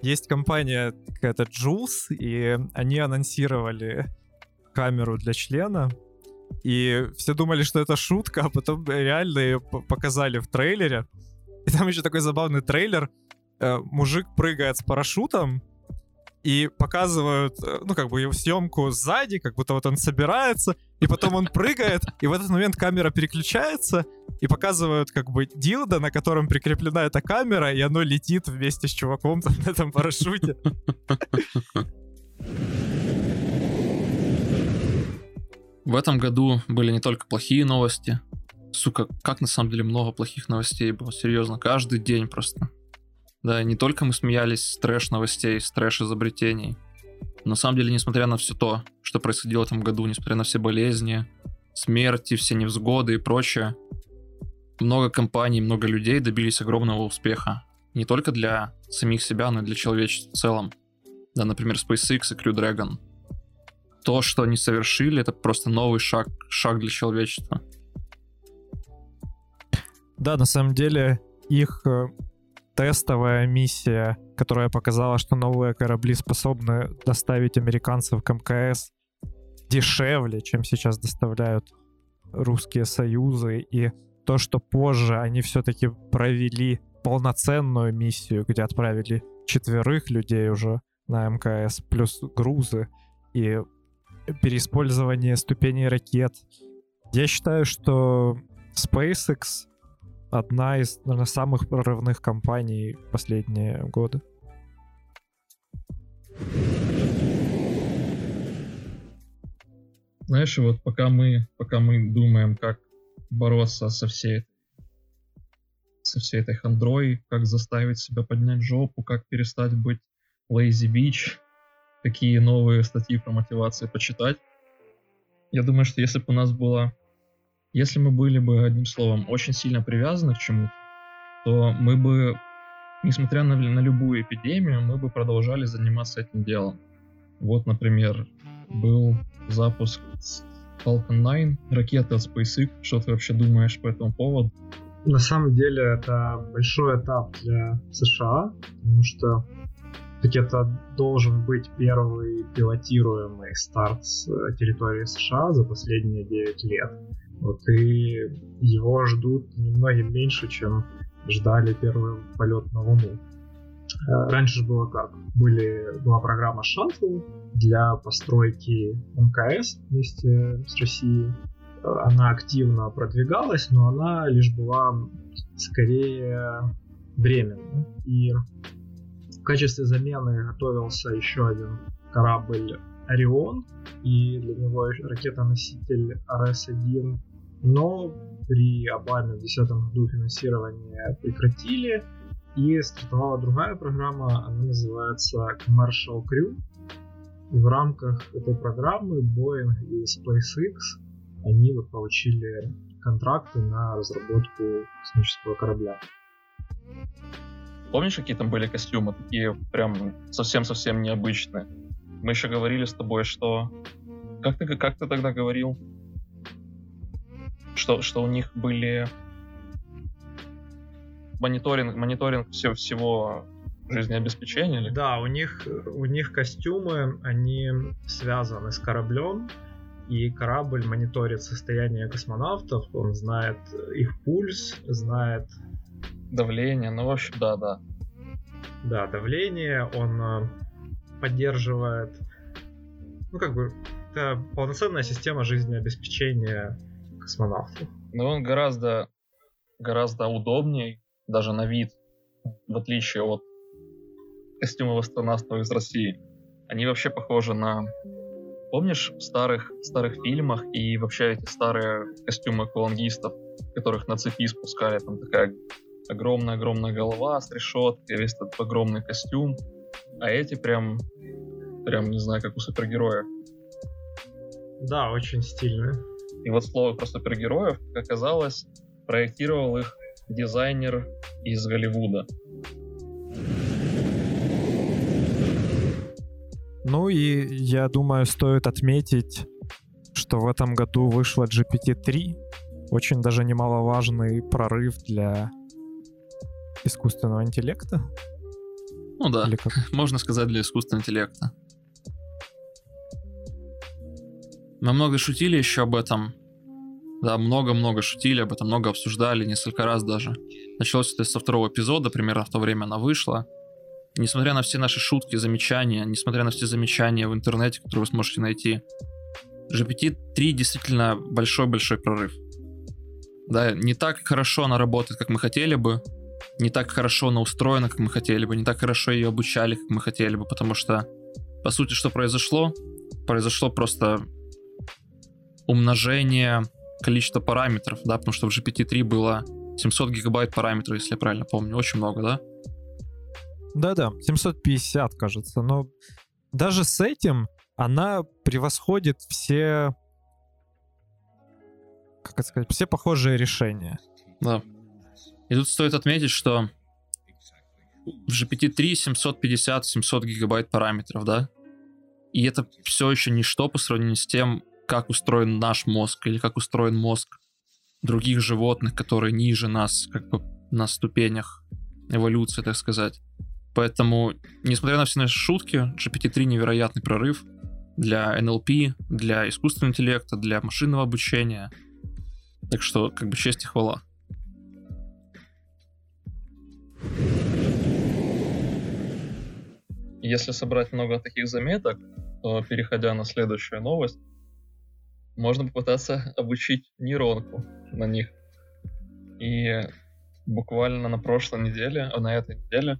Есть компания какая-то Jules, и они анонсировали камеру для члена. И все думали, что это шутка, а потом реально ее показали в трейлере. И там еще такой забавный трейлер. Э, Мужик прыгает с парашютом, и показывают, э, ну, как бы его съемку сзади, как будто вот он собирается, и потом он прыгает, и в этот момент камера переключается, и показывают, как бы, дилдо, на котором прикреплена эта камера, и оно летит вместе с чуваком там на этом парашюте. В этом году были не только плохие новости. Сука, как на самом деле много плохих новостей было, серьезно, каждый день просто. Да, не только мы смеялись с трэш-новостей, с трэш-изобретений. На самом деле, несмотря на все то, что происходило в этом году, несмотря на все болезни, смерти, все невзгоды и прочее, много компаний, много людей добились огромного успеха. Не только для самих себя, но и для человечества в целом. Да, например, SpaceX и Crew Dragon. То, что они совершили, это просто новый шаг, шаг для человечества. Да, на самом деле, их э, тестовая миссия, которая показала, что новые корабли способны доставить американцев к МКС дешевле, чем сейчас доставляют русские союзы, и то, что позже они все-таки провели полноценную миссию, где отправили четверых людей уже на МКС, плюс грузы и переиспользование ступеней ракет. Я считаю, что SpaceX одна из, наверное, самых прорывных компаний последние годы. Знаешь, вот пока мы, пока мы думаем, как бороться со всей со всей этой хандрой, как заставить себя поднять жопу, как перестать быть lazy bitch, какие новые статьи про мотивацию почитать. Я думаю, что если бы у нас было... Если мы были бы, одним словом, очень сильно привязаны к чему-то, то мы бы, несмотря на, на любую эпидемию, мы бы продолжали заниматься этим делом. Вот, например, был запуск Falcon 9, ракеты от SpaceX. Что ты вообще думаешь по этому поводу? На самом деле это большой этап для США, потому что таки это должен быть первый пилотируемый старт с э, территории США за последние 9 лет. Вот и его ждут немногим меньше, чем ждали первый полет на Луну. Э, Раньше было как? Были, была программа Shuttle для постройки МКС вместе с Россией. Э, Она активно продвигалась, но она лишь была скорее временной. И в качестве замены готовился еще один корабль Орион, и для него ракета-носитель RS-1, но при Обаме в 2010 году финансирование прекратили, и стартовала другая программа, она называется Commercial Crew. И в рамках этой программы Boeing и SpaceX они вот получили контракты на разработку космического корабля. Помнишь, какие там были костюмы? Такие прям совсем-совсем необычные. Мы еще говорили с тобой, что... Как ты, как ты тогда говорил? Что, что у них были мониторинг, мониторинг всего, всего жизнеобеспечения? Или? Да, у них, у них костюмы, они связаны с кораблем, и корабль мониторит состояние космонавтов, он знает их пульс, знает Давление, ну, в общем, да, да. да, давление, он э, поддерживает, ну, как бы, это полноценная система жизнеобеспечения космонавтов. Но он гораздо, гораздо удобней, даже на вид, в отличие от костюмов астронавтов из России. Они вообще похожи на... Помнишь в старых, старых фильмах и вообще эти старые костюмы аквалангистов, которых на цепи спускали, там такая огромная-огромная голова с решеткой, весь этот огромный костюм. А эти прям, прям, не знаю, как у супергероев. Да, очень стильные. И вот слово про супергероев, как оказалось, проектировал их дизайнер из Голливуда. Ну и я думаю, стоит отметить, что в этом году вышла GPT-3. Очень даже немаловажный прорыв для искусственного интеллекта. Ну да, Или как? можно сказать для искусственного интеллекта. Мы много шутили еще об этом. Да, много-много шутили об этом, много обсуждали, несколько раз даже. Началось это со второго эпизода, примерно в то время она вышла. Несмотря на все наши шутки, замечания, несмотря на все замечания в интернете, которые вы сможете найти, GPT-3 действительно большой-большой прорыв. Да, не так хорошо она работает, как мы хотели бы, не так хорошо она устроена, как мы хотели бы, не так хорошо ее обучали, как мы хотели бы, потому что, по сути, что произошло? Произошло просто умножение количества параметров, да, потому что в GPT-3 было 700 гигабайт параметров, если я правильно помню, очень много, да? Да-да, 750, кажется. Но даже с этим она превосходит все, как это сказать, все похожие решения. Да. И тут стоит отметить, что в GPT-3 750-700 гигабайт параметров, да? И это все еще ничто по сравнению с тем, как устроен наш мозг или как устроен мозг других животных, которые ниже нас, как бы на ступенях эволюции, так сказать. Поэтому, несмотря на все наши шутки, GPT-3 невероятный прорыв для NLP, для искусственного интеллекта, для машинного обучения. Так что, как бы, честь и хвала. Если собрать много таких заметок, то, переходя на следующую новость, можно попытаться обучить нейронку на них. И буквально на прошлой неделе, а на этой неделе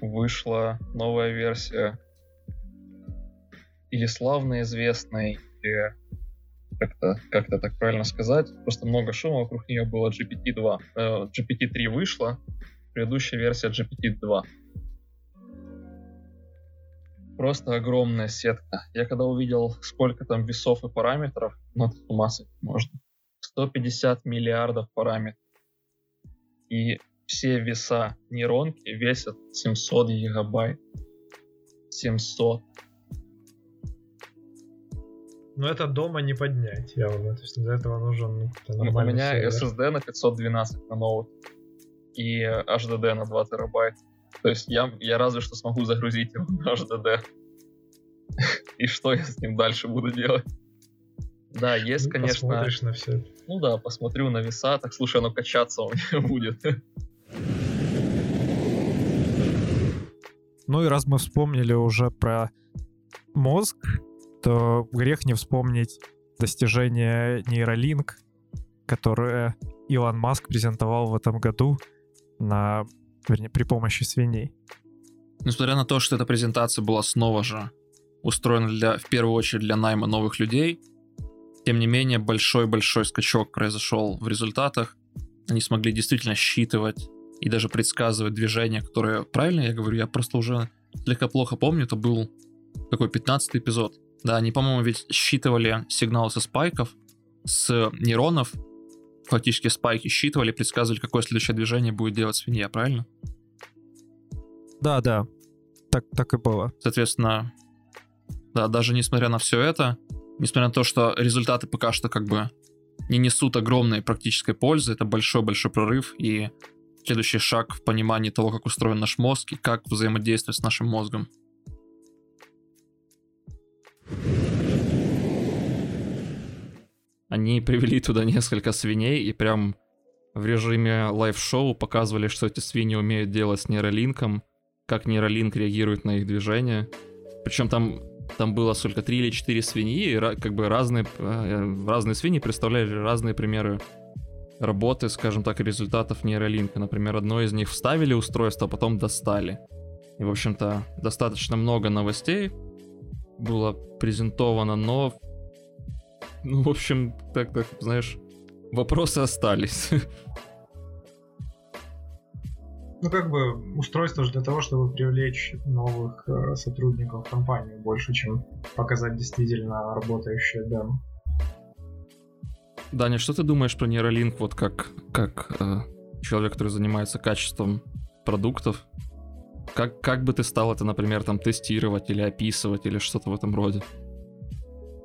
вышла новая версия или славно известной, или как-то как так правильно сказать, просто много шума вокруг нее было GPT-2. Э, GPT-3 вышла, предыдущая версия GPT-2. Просто огромная сетка. Я когда увидел, сколько там весов и параметров, ну, с ума сойти можно. 150 миллиардов параметров. И все веса нейронки весят 700 гигабайт. 700. Но это дома не поднять явно. То есть для этого нужен ну, Ну, У нормальный меня сервер. SSD на 512 на ноут и HDD на 2 терабайта. То есть я, я разве что смогу загрузить его на HDD. И что я с ним дальше буду делать? Да, есть, Ну, конечно... Посмотришь на все. Ну да, посмотрю на веса, так слушай, оно качаться у меня будет. Ну и раз мы вспомнили уже про мозг, то грех не вспомнить достижение нейролинк, которое Илон Маск презентовал в этом году на, вернее, при помощи свиней. Несмотря на то, что эта презентация была снова же устроена для, в первую очередь для найма новых людей, тем не менее большой-большой скачок произошел в результатах. Они смогли действительно считывать и даже предсказывать движения, которые... Правильно я говорю? Я просто уже слегка плохо помню. Это был какой 15 эпизод. Да, они, по-моему, ведь считывали сигналы со спайков, с нейронов. Фактически спайки считывали, предсказывали, какое следующее движение будет делать свинья, правильно? Да, да, так, так и было. Соответственно, да, даже несмотря на все это, несмотря на то, что результаты пока что как бы не несут огромной практической пользы, это большой-большой прорыв и следующий шаг в понимании того, как устроен наш мозг и как взаимодействовать с нашим мозгом. Они привели туда несколько свиней и прям в режиме live-шоу показывали, что эти свиньи умеют делать с Neuralink ом, как Neuralink реагирует на их движение. Причем там, там было сколько, три или четыре свиньи, и как бы разные, э, разные свиньи представляли разные примеры работы, скажем так, результатов Neuralink а. Например, одно из них вставили устройство, а потом достали. И, в общем-то, достаточно много новостей было презентовано, но, ну, в общем, так, так, знаешь, вопросы остались. Ну, как бы, устройство же для того, чтобы привлечь новых э, сотрудников в компанию больше, чем показать действительно работающее демо. Даня, что ты думаешь про нейролинк, вот как, как э, человек, который занимается качеством продуктов? Как, как бы ты стал это, например, там тестировать или описывать или что-то в этом роде?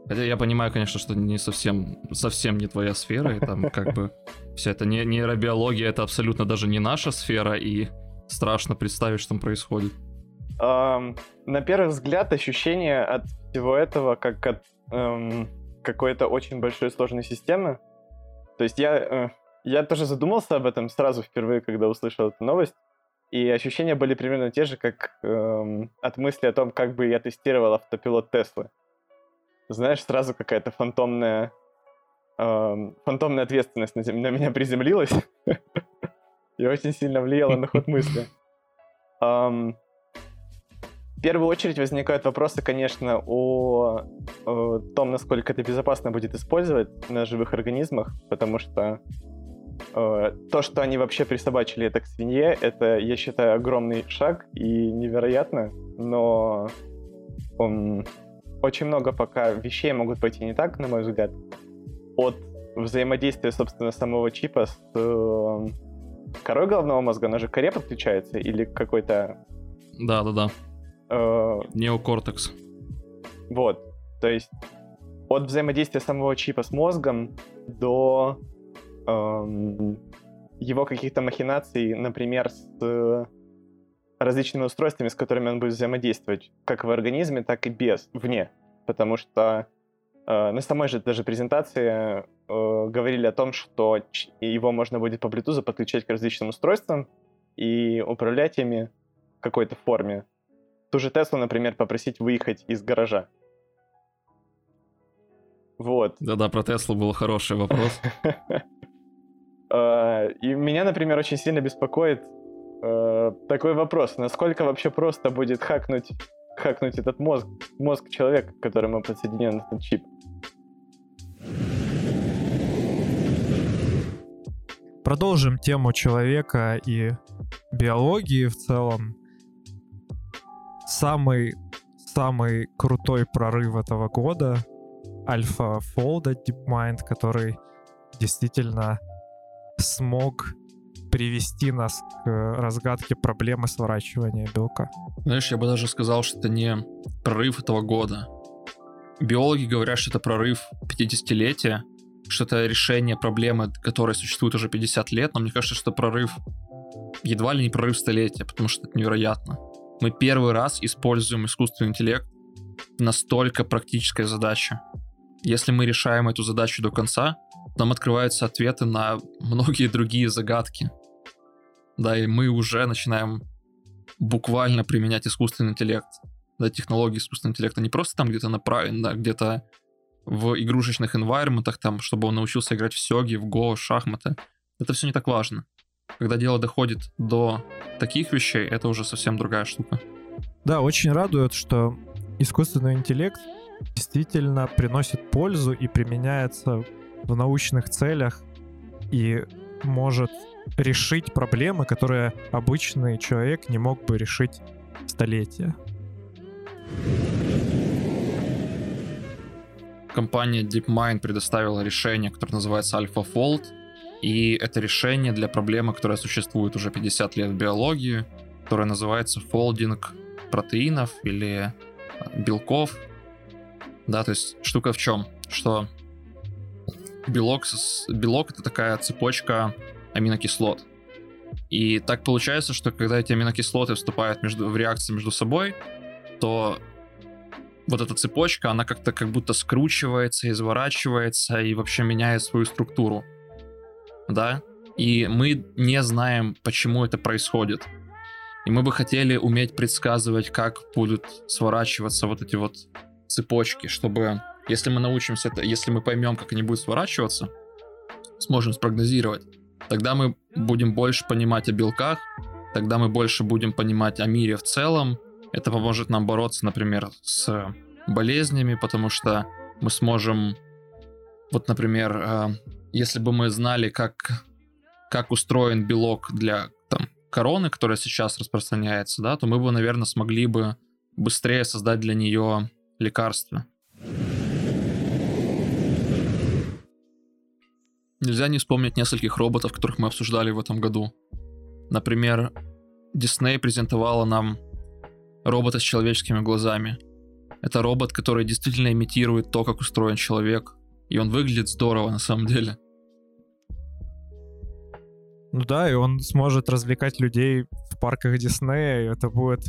Хотя я понимаю, конечно, что не совсем, совсем не твоя сфера, и там как бы вся эта не- нейробиология, это абсолютно даже не наша сфера, и страшно представить, что там происходит. Ам, на первый взгляд ощущение от всего этого как от эм, какой-то очень большой сложной системы. То есть я, э, я тоже задумался об этом сразу впервые, когда услышал эту новость. И ощущения были примерно те же, как эм, от мысли о том, как бы я тестировал автопилот Теслы. Знаешь, сразу какая-то фантомная, эм, фантомная ответственность на, на меня приземлилась. И очень сильно влияла на ход мысли. Ам, в первую очередь возникают вопросы, конечно, о, о том, насколько это безопасно будет использовать на живых организмах, потому что э, то, что они вообще присобачили это к свинье, это, я считаю, огромный шаг и невероятно, но м, очень много пока вещей могут пойти не так, на мой взгляд, от взаимодействия, собственно, самого чипа с э, корой головного мозга, она же к коре подключается, или какой-то Да-да-да, э, неокортекс. Вот. То есть от взаимодействия самого чипа с мозгом до эм, его каких-то махинаций, например, с э, различными устройствами, с которыми он будет взаимодействовать, как в организме, так и без, вне. Потому что э, на самой же даже презентации э, говорили о том, что его можно будет по Bluetooth подключать к различным устройствам и управлять ими в какой-то форме. Ту же Теслу, например, попросить выехать из гаража. Вот. Да-да, про Теслу был хороший вопрос. А, И меня, например, очень сильно беспокоит э, такой вопрос. Насколько вообще просто будет хакнуть, хакнуть этот мозг, мозг человека, к которому подсоединен этот чип? Продолжим тему человека и биологии в целом. Самый самый крутой прорыв этого года AlphaFold от DeepMind, который действительно смог привести нас к разгадке проблемы сворачивания белка. Знаешь, я бы даже сказал, что это не прорыв этого года. Биологи говорят, что это прорыв 50-летия, что это решение проблемы, которая существует уже 50 лет, но мне кажется, что это прорыв едва ли не прорыв столетия, потому что это невероятно. Мы первый раз используем искусственный интеллект настолько практической задаче. Если мы решаем эту задачу до конца, нам открываются ответы на многие другие загадки. Да, и мы уже начинаем буквально применять искусственный интеллект. Да, технологии искусственного интеллекта не просто там где-то направлен, да, где-то в игрушечных environmentах, там, чтобы он научился играть в сёги, в го, в шахматы. Это все не так важно. Когда дело доходит до таких вещей, это уже совсем другая штука. Да, очень радует, что искусственный интеллект действительно приносит пользу и применяется в научных целях и может решить проблемы, которые обычный человек не мог бы решить столетия. Компания DeepMind предоставила решение, которое называется AlphaFold, и это решение для проблемы, которая существует уже 50 лет в биологии, которая называется фолдинг протеинов или э, белков. Да, то есть штука в чем? Что белок, белок это такая цепочка аминокислот. И так получается, что когда эти аминокислоты вступают между, в реакции между собой, то вот эта цепочка, она как-то как будто скручивается, изворачивается и вообще меняет свою структуру. Да? И мы не знаем, почему это происходит. И мы бы хотели уметь предсказывать, как будут сворачиваться вот эти вот цепочки, чтобы, если мы научимся это, если мы поймем, как они будут сворачиваться, сможем спрогнозировать, тогда мы будем больше понимать о белках, тогда мы больше будем понимать о мире в целом, это поможет нам бороться, например, с болезнями, потому что мы сможем, вот, например, э, если бы мы знали, как, как устроен белок для там, короны, которая сейчас распространяется, да, то мы бы, наверное, смогли бы быстрее создать для нее лекарство. Нельзя не вспомнить нескольких роботов, которых мы обсуждали в этом году. Например, Disney презентовала нам робота с человеческими глазами. Это робот, который действительно имитирует то, как устроен человек. И он выглядит здорово на самом деле. Ну да, и он сможет развлекать людей в парках Диснея, и это будет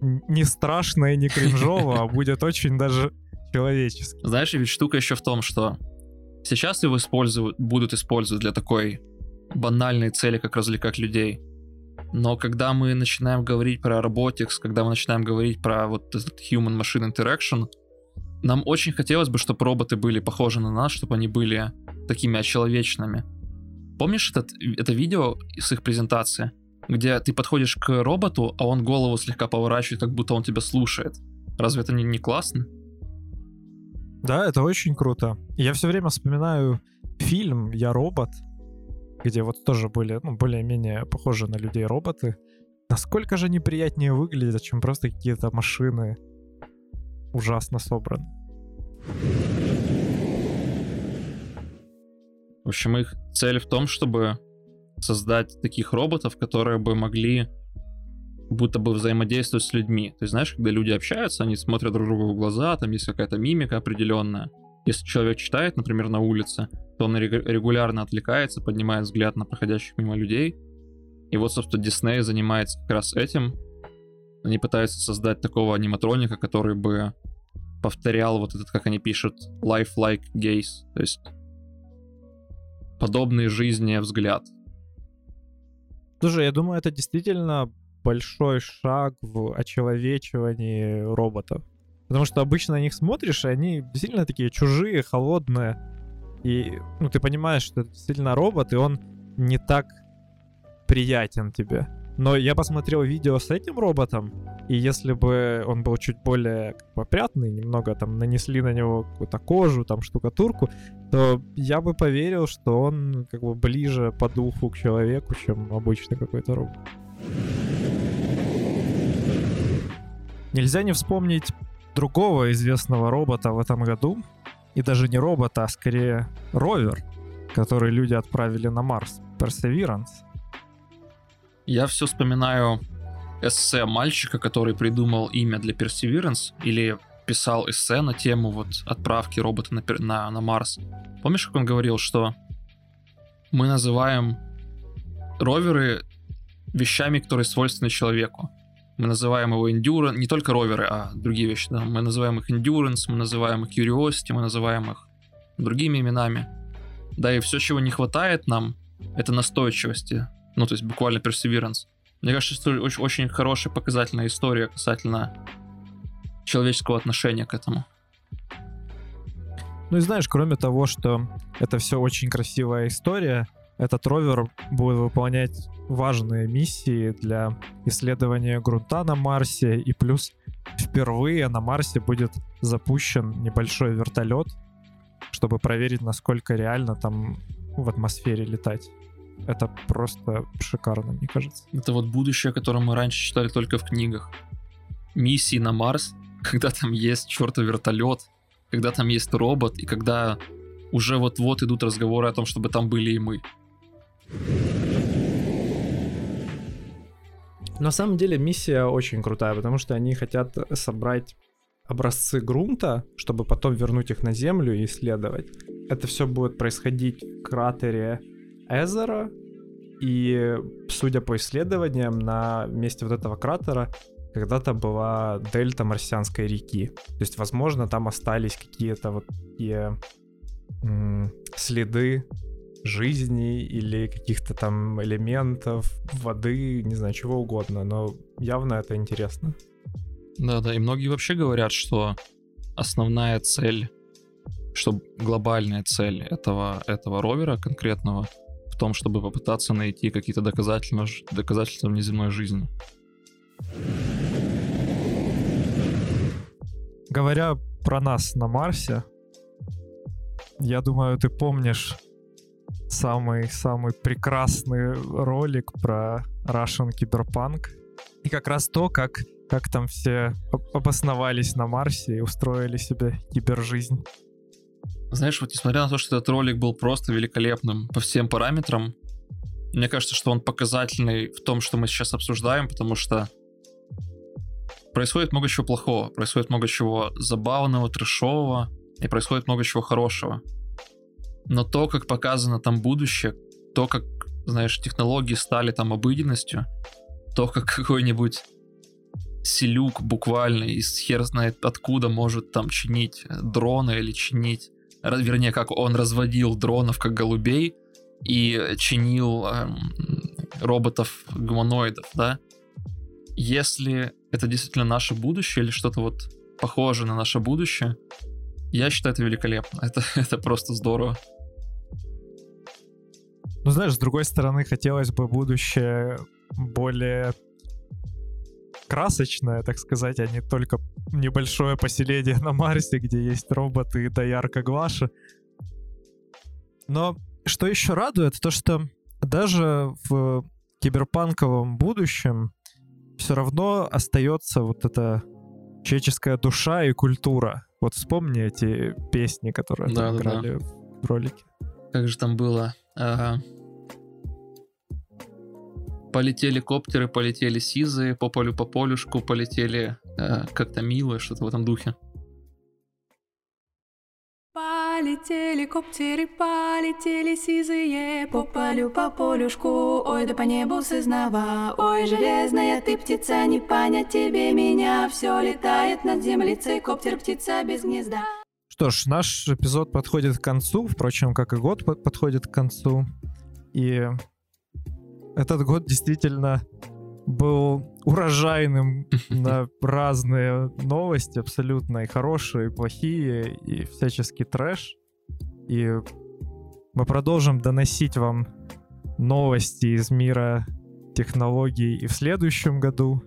не страшно и не кринжово, а будет очень даже человечески. Знаешь, ведь штука еще в том, что сейчас его используют, будут использовать для такой банальной цели, как развлекать людей. Но когда мы начинаем говорить про robotics, когда мы начинаем говорить про вот этот human-machine interaction, нам очень хотелось бы, чтобы роботы были похожи на нас, чтобы они были такими очеловечными. Помнишь этот, это видео с их презентации, где ты подходишь к роботу, а он голову слегка поворачивает, как будто он тебя слушает? Разве это не, не классно? Да, это очень круто. Я все время вспоминаю фильм «Я робот», где вот тоже были, ну, более-менее похожи на людей роботы. Насколько же они приятнее выглядят, чем просто какие-то машины ужасно собраны. В общем, их цель в том, чтобы создать таких роботов, которые бы могли будто бы взаимодействовать с людьми. Есть, знаешь, когда люди общаются, они смотрят друг другу в глаза, там есть какая-то мимика определенная. Если человек читает, например, на улице, то он рег- регулярно отвлекается, поднимает взгляд на проходящих мимо людей. И вот, собственно, Дисней занимается как раз этим. Они пытаются создать такого аниматроника, который бы повторял вот этот, как они пишут, life-like gaze. То есть подобный жизни взгляд. Слушай, я думаю, это действительно большой шаг в очеловечивании роботов. Потому что обычно на них смотришь, и они действительно такие чужие, холодные. И ну, ты понимаешь, что это действительно робот, и он не так приятен тебе. Но я посмотрел видео с этим роботом, и если бы он был чуть более как бы, опрятный, немного там нанесли на него какую-то кожу, там штукатурку, то я бы поверил, что он как бы ближе по духу к человеку, чем обычный какой-то робот. Нельзя не вспомнить другого известного робота в этом году. И даже не робота, а скорее ровер, который люди отправили на Марс. Perseverance. Я все вспоминаю эссе мальчика, который придумал имя для Perseverance, или писал эссе на тему вот отправки робота на, на, на Марс. Помнишь, как он говорил, что мы называем роверы вещами, которые свойственны человеку. Мы называем его endurance, не только роверы, а другие вещи. Да? Мы называем их endurance, мы называем их curiosity, мы называем их другими именами. Да, и все, чего не хватает нам, это настойчивости. Ну, то есть буквально perseverance. Мне кажется, что очень, очень хорошая показательная история касательно человеческого отношения к этому. Ну и знаешь, кроме того, что это все очень красивая история, этот ровер будет выполнять важные миссии для исследования грунта на Марсе, и плюс впервые на Марсе будет запущен небольшой вертолет, чтобы проверить, насколько реально там в атмосфере летать. Это просто шикарно, мне кажется. Это вот будущее, о мы раньше читали только в книгах. Миссии на Марс, когда там есть чертов вертолет, когда там есть робот, и когда уже вот-вот идут разговоры о том, чтобы там были и мы. На самом деле миссия очень крутая, потому что они хотят собрать образцы грунта, чтобы потом вернуть их на Землю и исследовать. Это все будет происходить в кратере Эзера, и, судя по исследованиям, на месте вот этого кратера когда-то была дельта марсианской реки. То есть, возможно, там остались какие-то вот такие м, следы жизни или каких-то там элементов воды, не знаю, чего угодно, но явно это интересно. Да-да, и многие вообще говорят, что основная цель, что глобальная цель этого, этого ровера конкретного в том, чтобы попытаться найти какие-то доказательства, доказательства внеземной жизни. Говоря про нас на Марсе, я думаю, ты помнишь самый-самый прекрасный ролик про Russian Cyberpunk. И как раз то, как, как там все об- обосновались на Марсе и устроили себе кибержизнь. Знаешь, вот несмотря на то, что этот ролик был просто великолепным по всем параметрам, мне кажется, что он показательный в том, что мы сейчас обсуждаем, потому что происходит много чего плохого, происходит много чего забавного, трешового, и происходит много чего хорошего. Но то, как показано там будущее, то, как, знаешь, технологии стали там обыденностью, то, как какой-нибудь селюк буквально из хер знает откуда может там чинить дроны или чинить, вернее, как он разводил дронов как голубей и чинил эм, роботов-гуманоидов, да? Если это действительно наше будущее или что-то вот похожее на наше будущее, я считаю это великолепно. Это, это просто здорово. Ну, знаешь, с другой стороны, хотелось бы будущее более красочное, так сказать, а не только небольшое поселение на Марсе, где есть роботы и доярка Глаша. Но что еще радует, то что даже в киберпанковом будущем все равно остается вот эта человеческая душа и культура. Вот вспомни эти песни, которые там Да-да-да. играли в ролике. Как же там было? Ага. Полетели коптеры, полетели сизы, по полю по полюшку, полетели э, как-то мило, что-то в этом духе. Полетели коптеры, полетели сизые По полю, по полюшку, ой, да по небу сызнова. Ой, железная ты птица, не понять тебе меня. Все летает над землицей, коптер птица без гнезда. Что ж, наш эпизод подходит к концу, впрочем, как и год под- подходит к концу. И этот год действительно был урожайным на разные новости, абсолютно и хорошие, и плохие, и всяческий трэш. И мы продолжим доносить вам новости из мира технологий и в следующем году.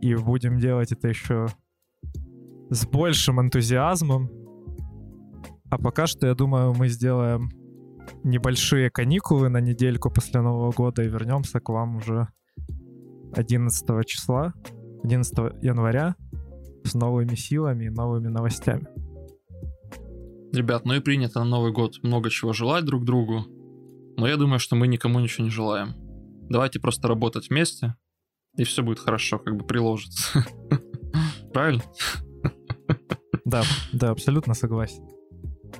И будем делать это еще с большим энтузиазмом. А пока что, я думаю, мы сделаем небольшие каникулы на недельку после Нового года и вернемся к вам уже 11 числа, 11 января с новыми силами и новыми новостями. Ребят, ну и принято на Новый год много чего желать друг другу. Но я думаю, что мы никому ничего не желаем. Давайте просто работать вместе, и все будет хорошо, как бы приложится. Правильно? Да, да, абсолютно согласен.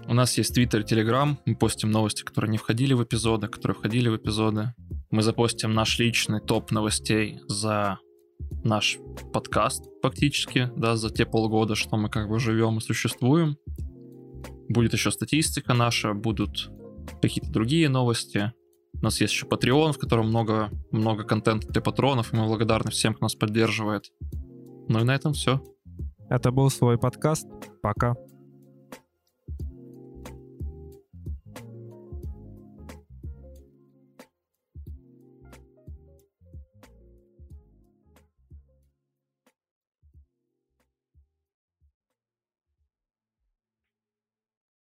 У нас есть Твиттер и Телеграм. Мы постим новости, которые не входили в эпизоды, которые входили в эпизоды. Мы запостим наш личный топ новостей за наш подкаст фактически, да, за те полгода, что мы как бы живем и существуем. Будет еще статистика наша, будут какие-то другие новости. У нас есть еще Patreon, в котором много, много контента для патронов, и мы благодарны всем, кто нас поддерживает. Ну и на этом все. Это был свой подкаст. Пока.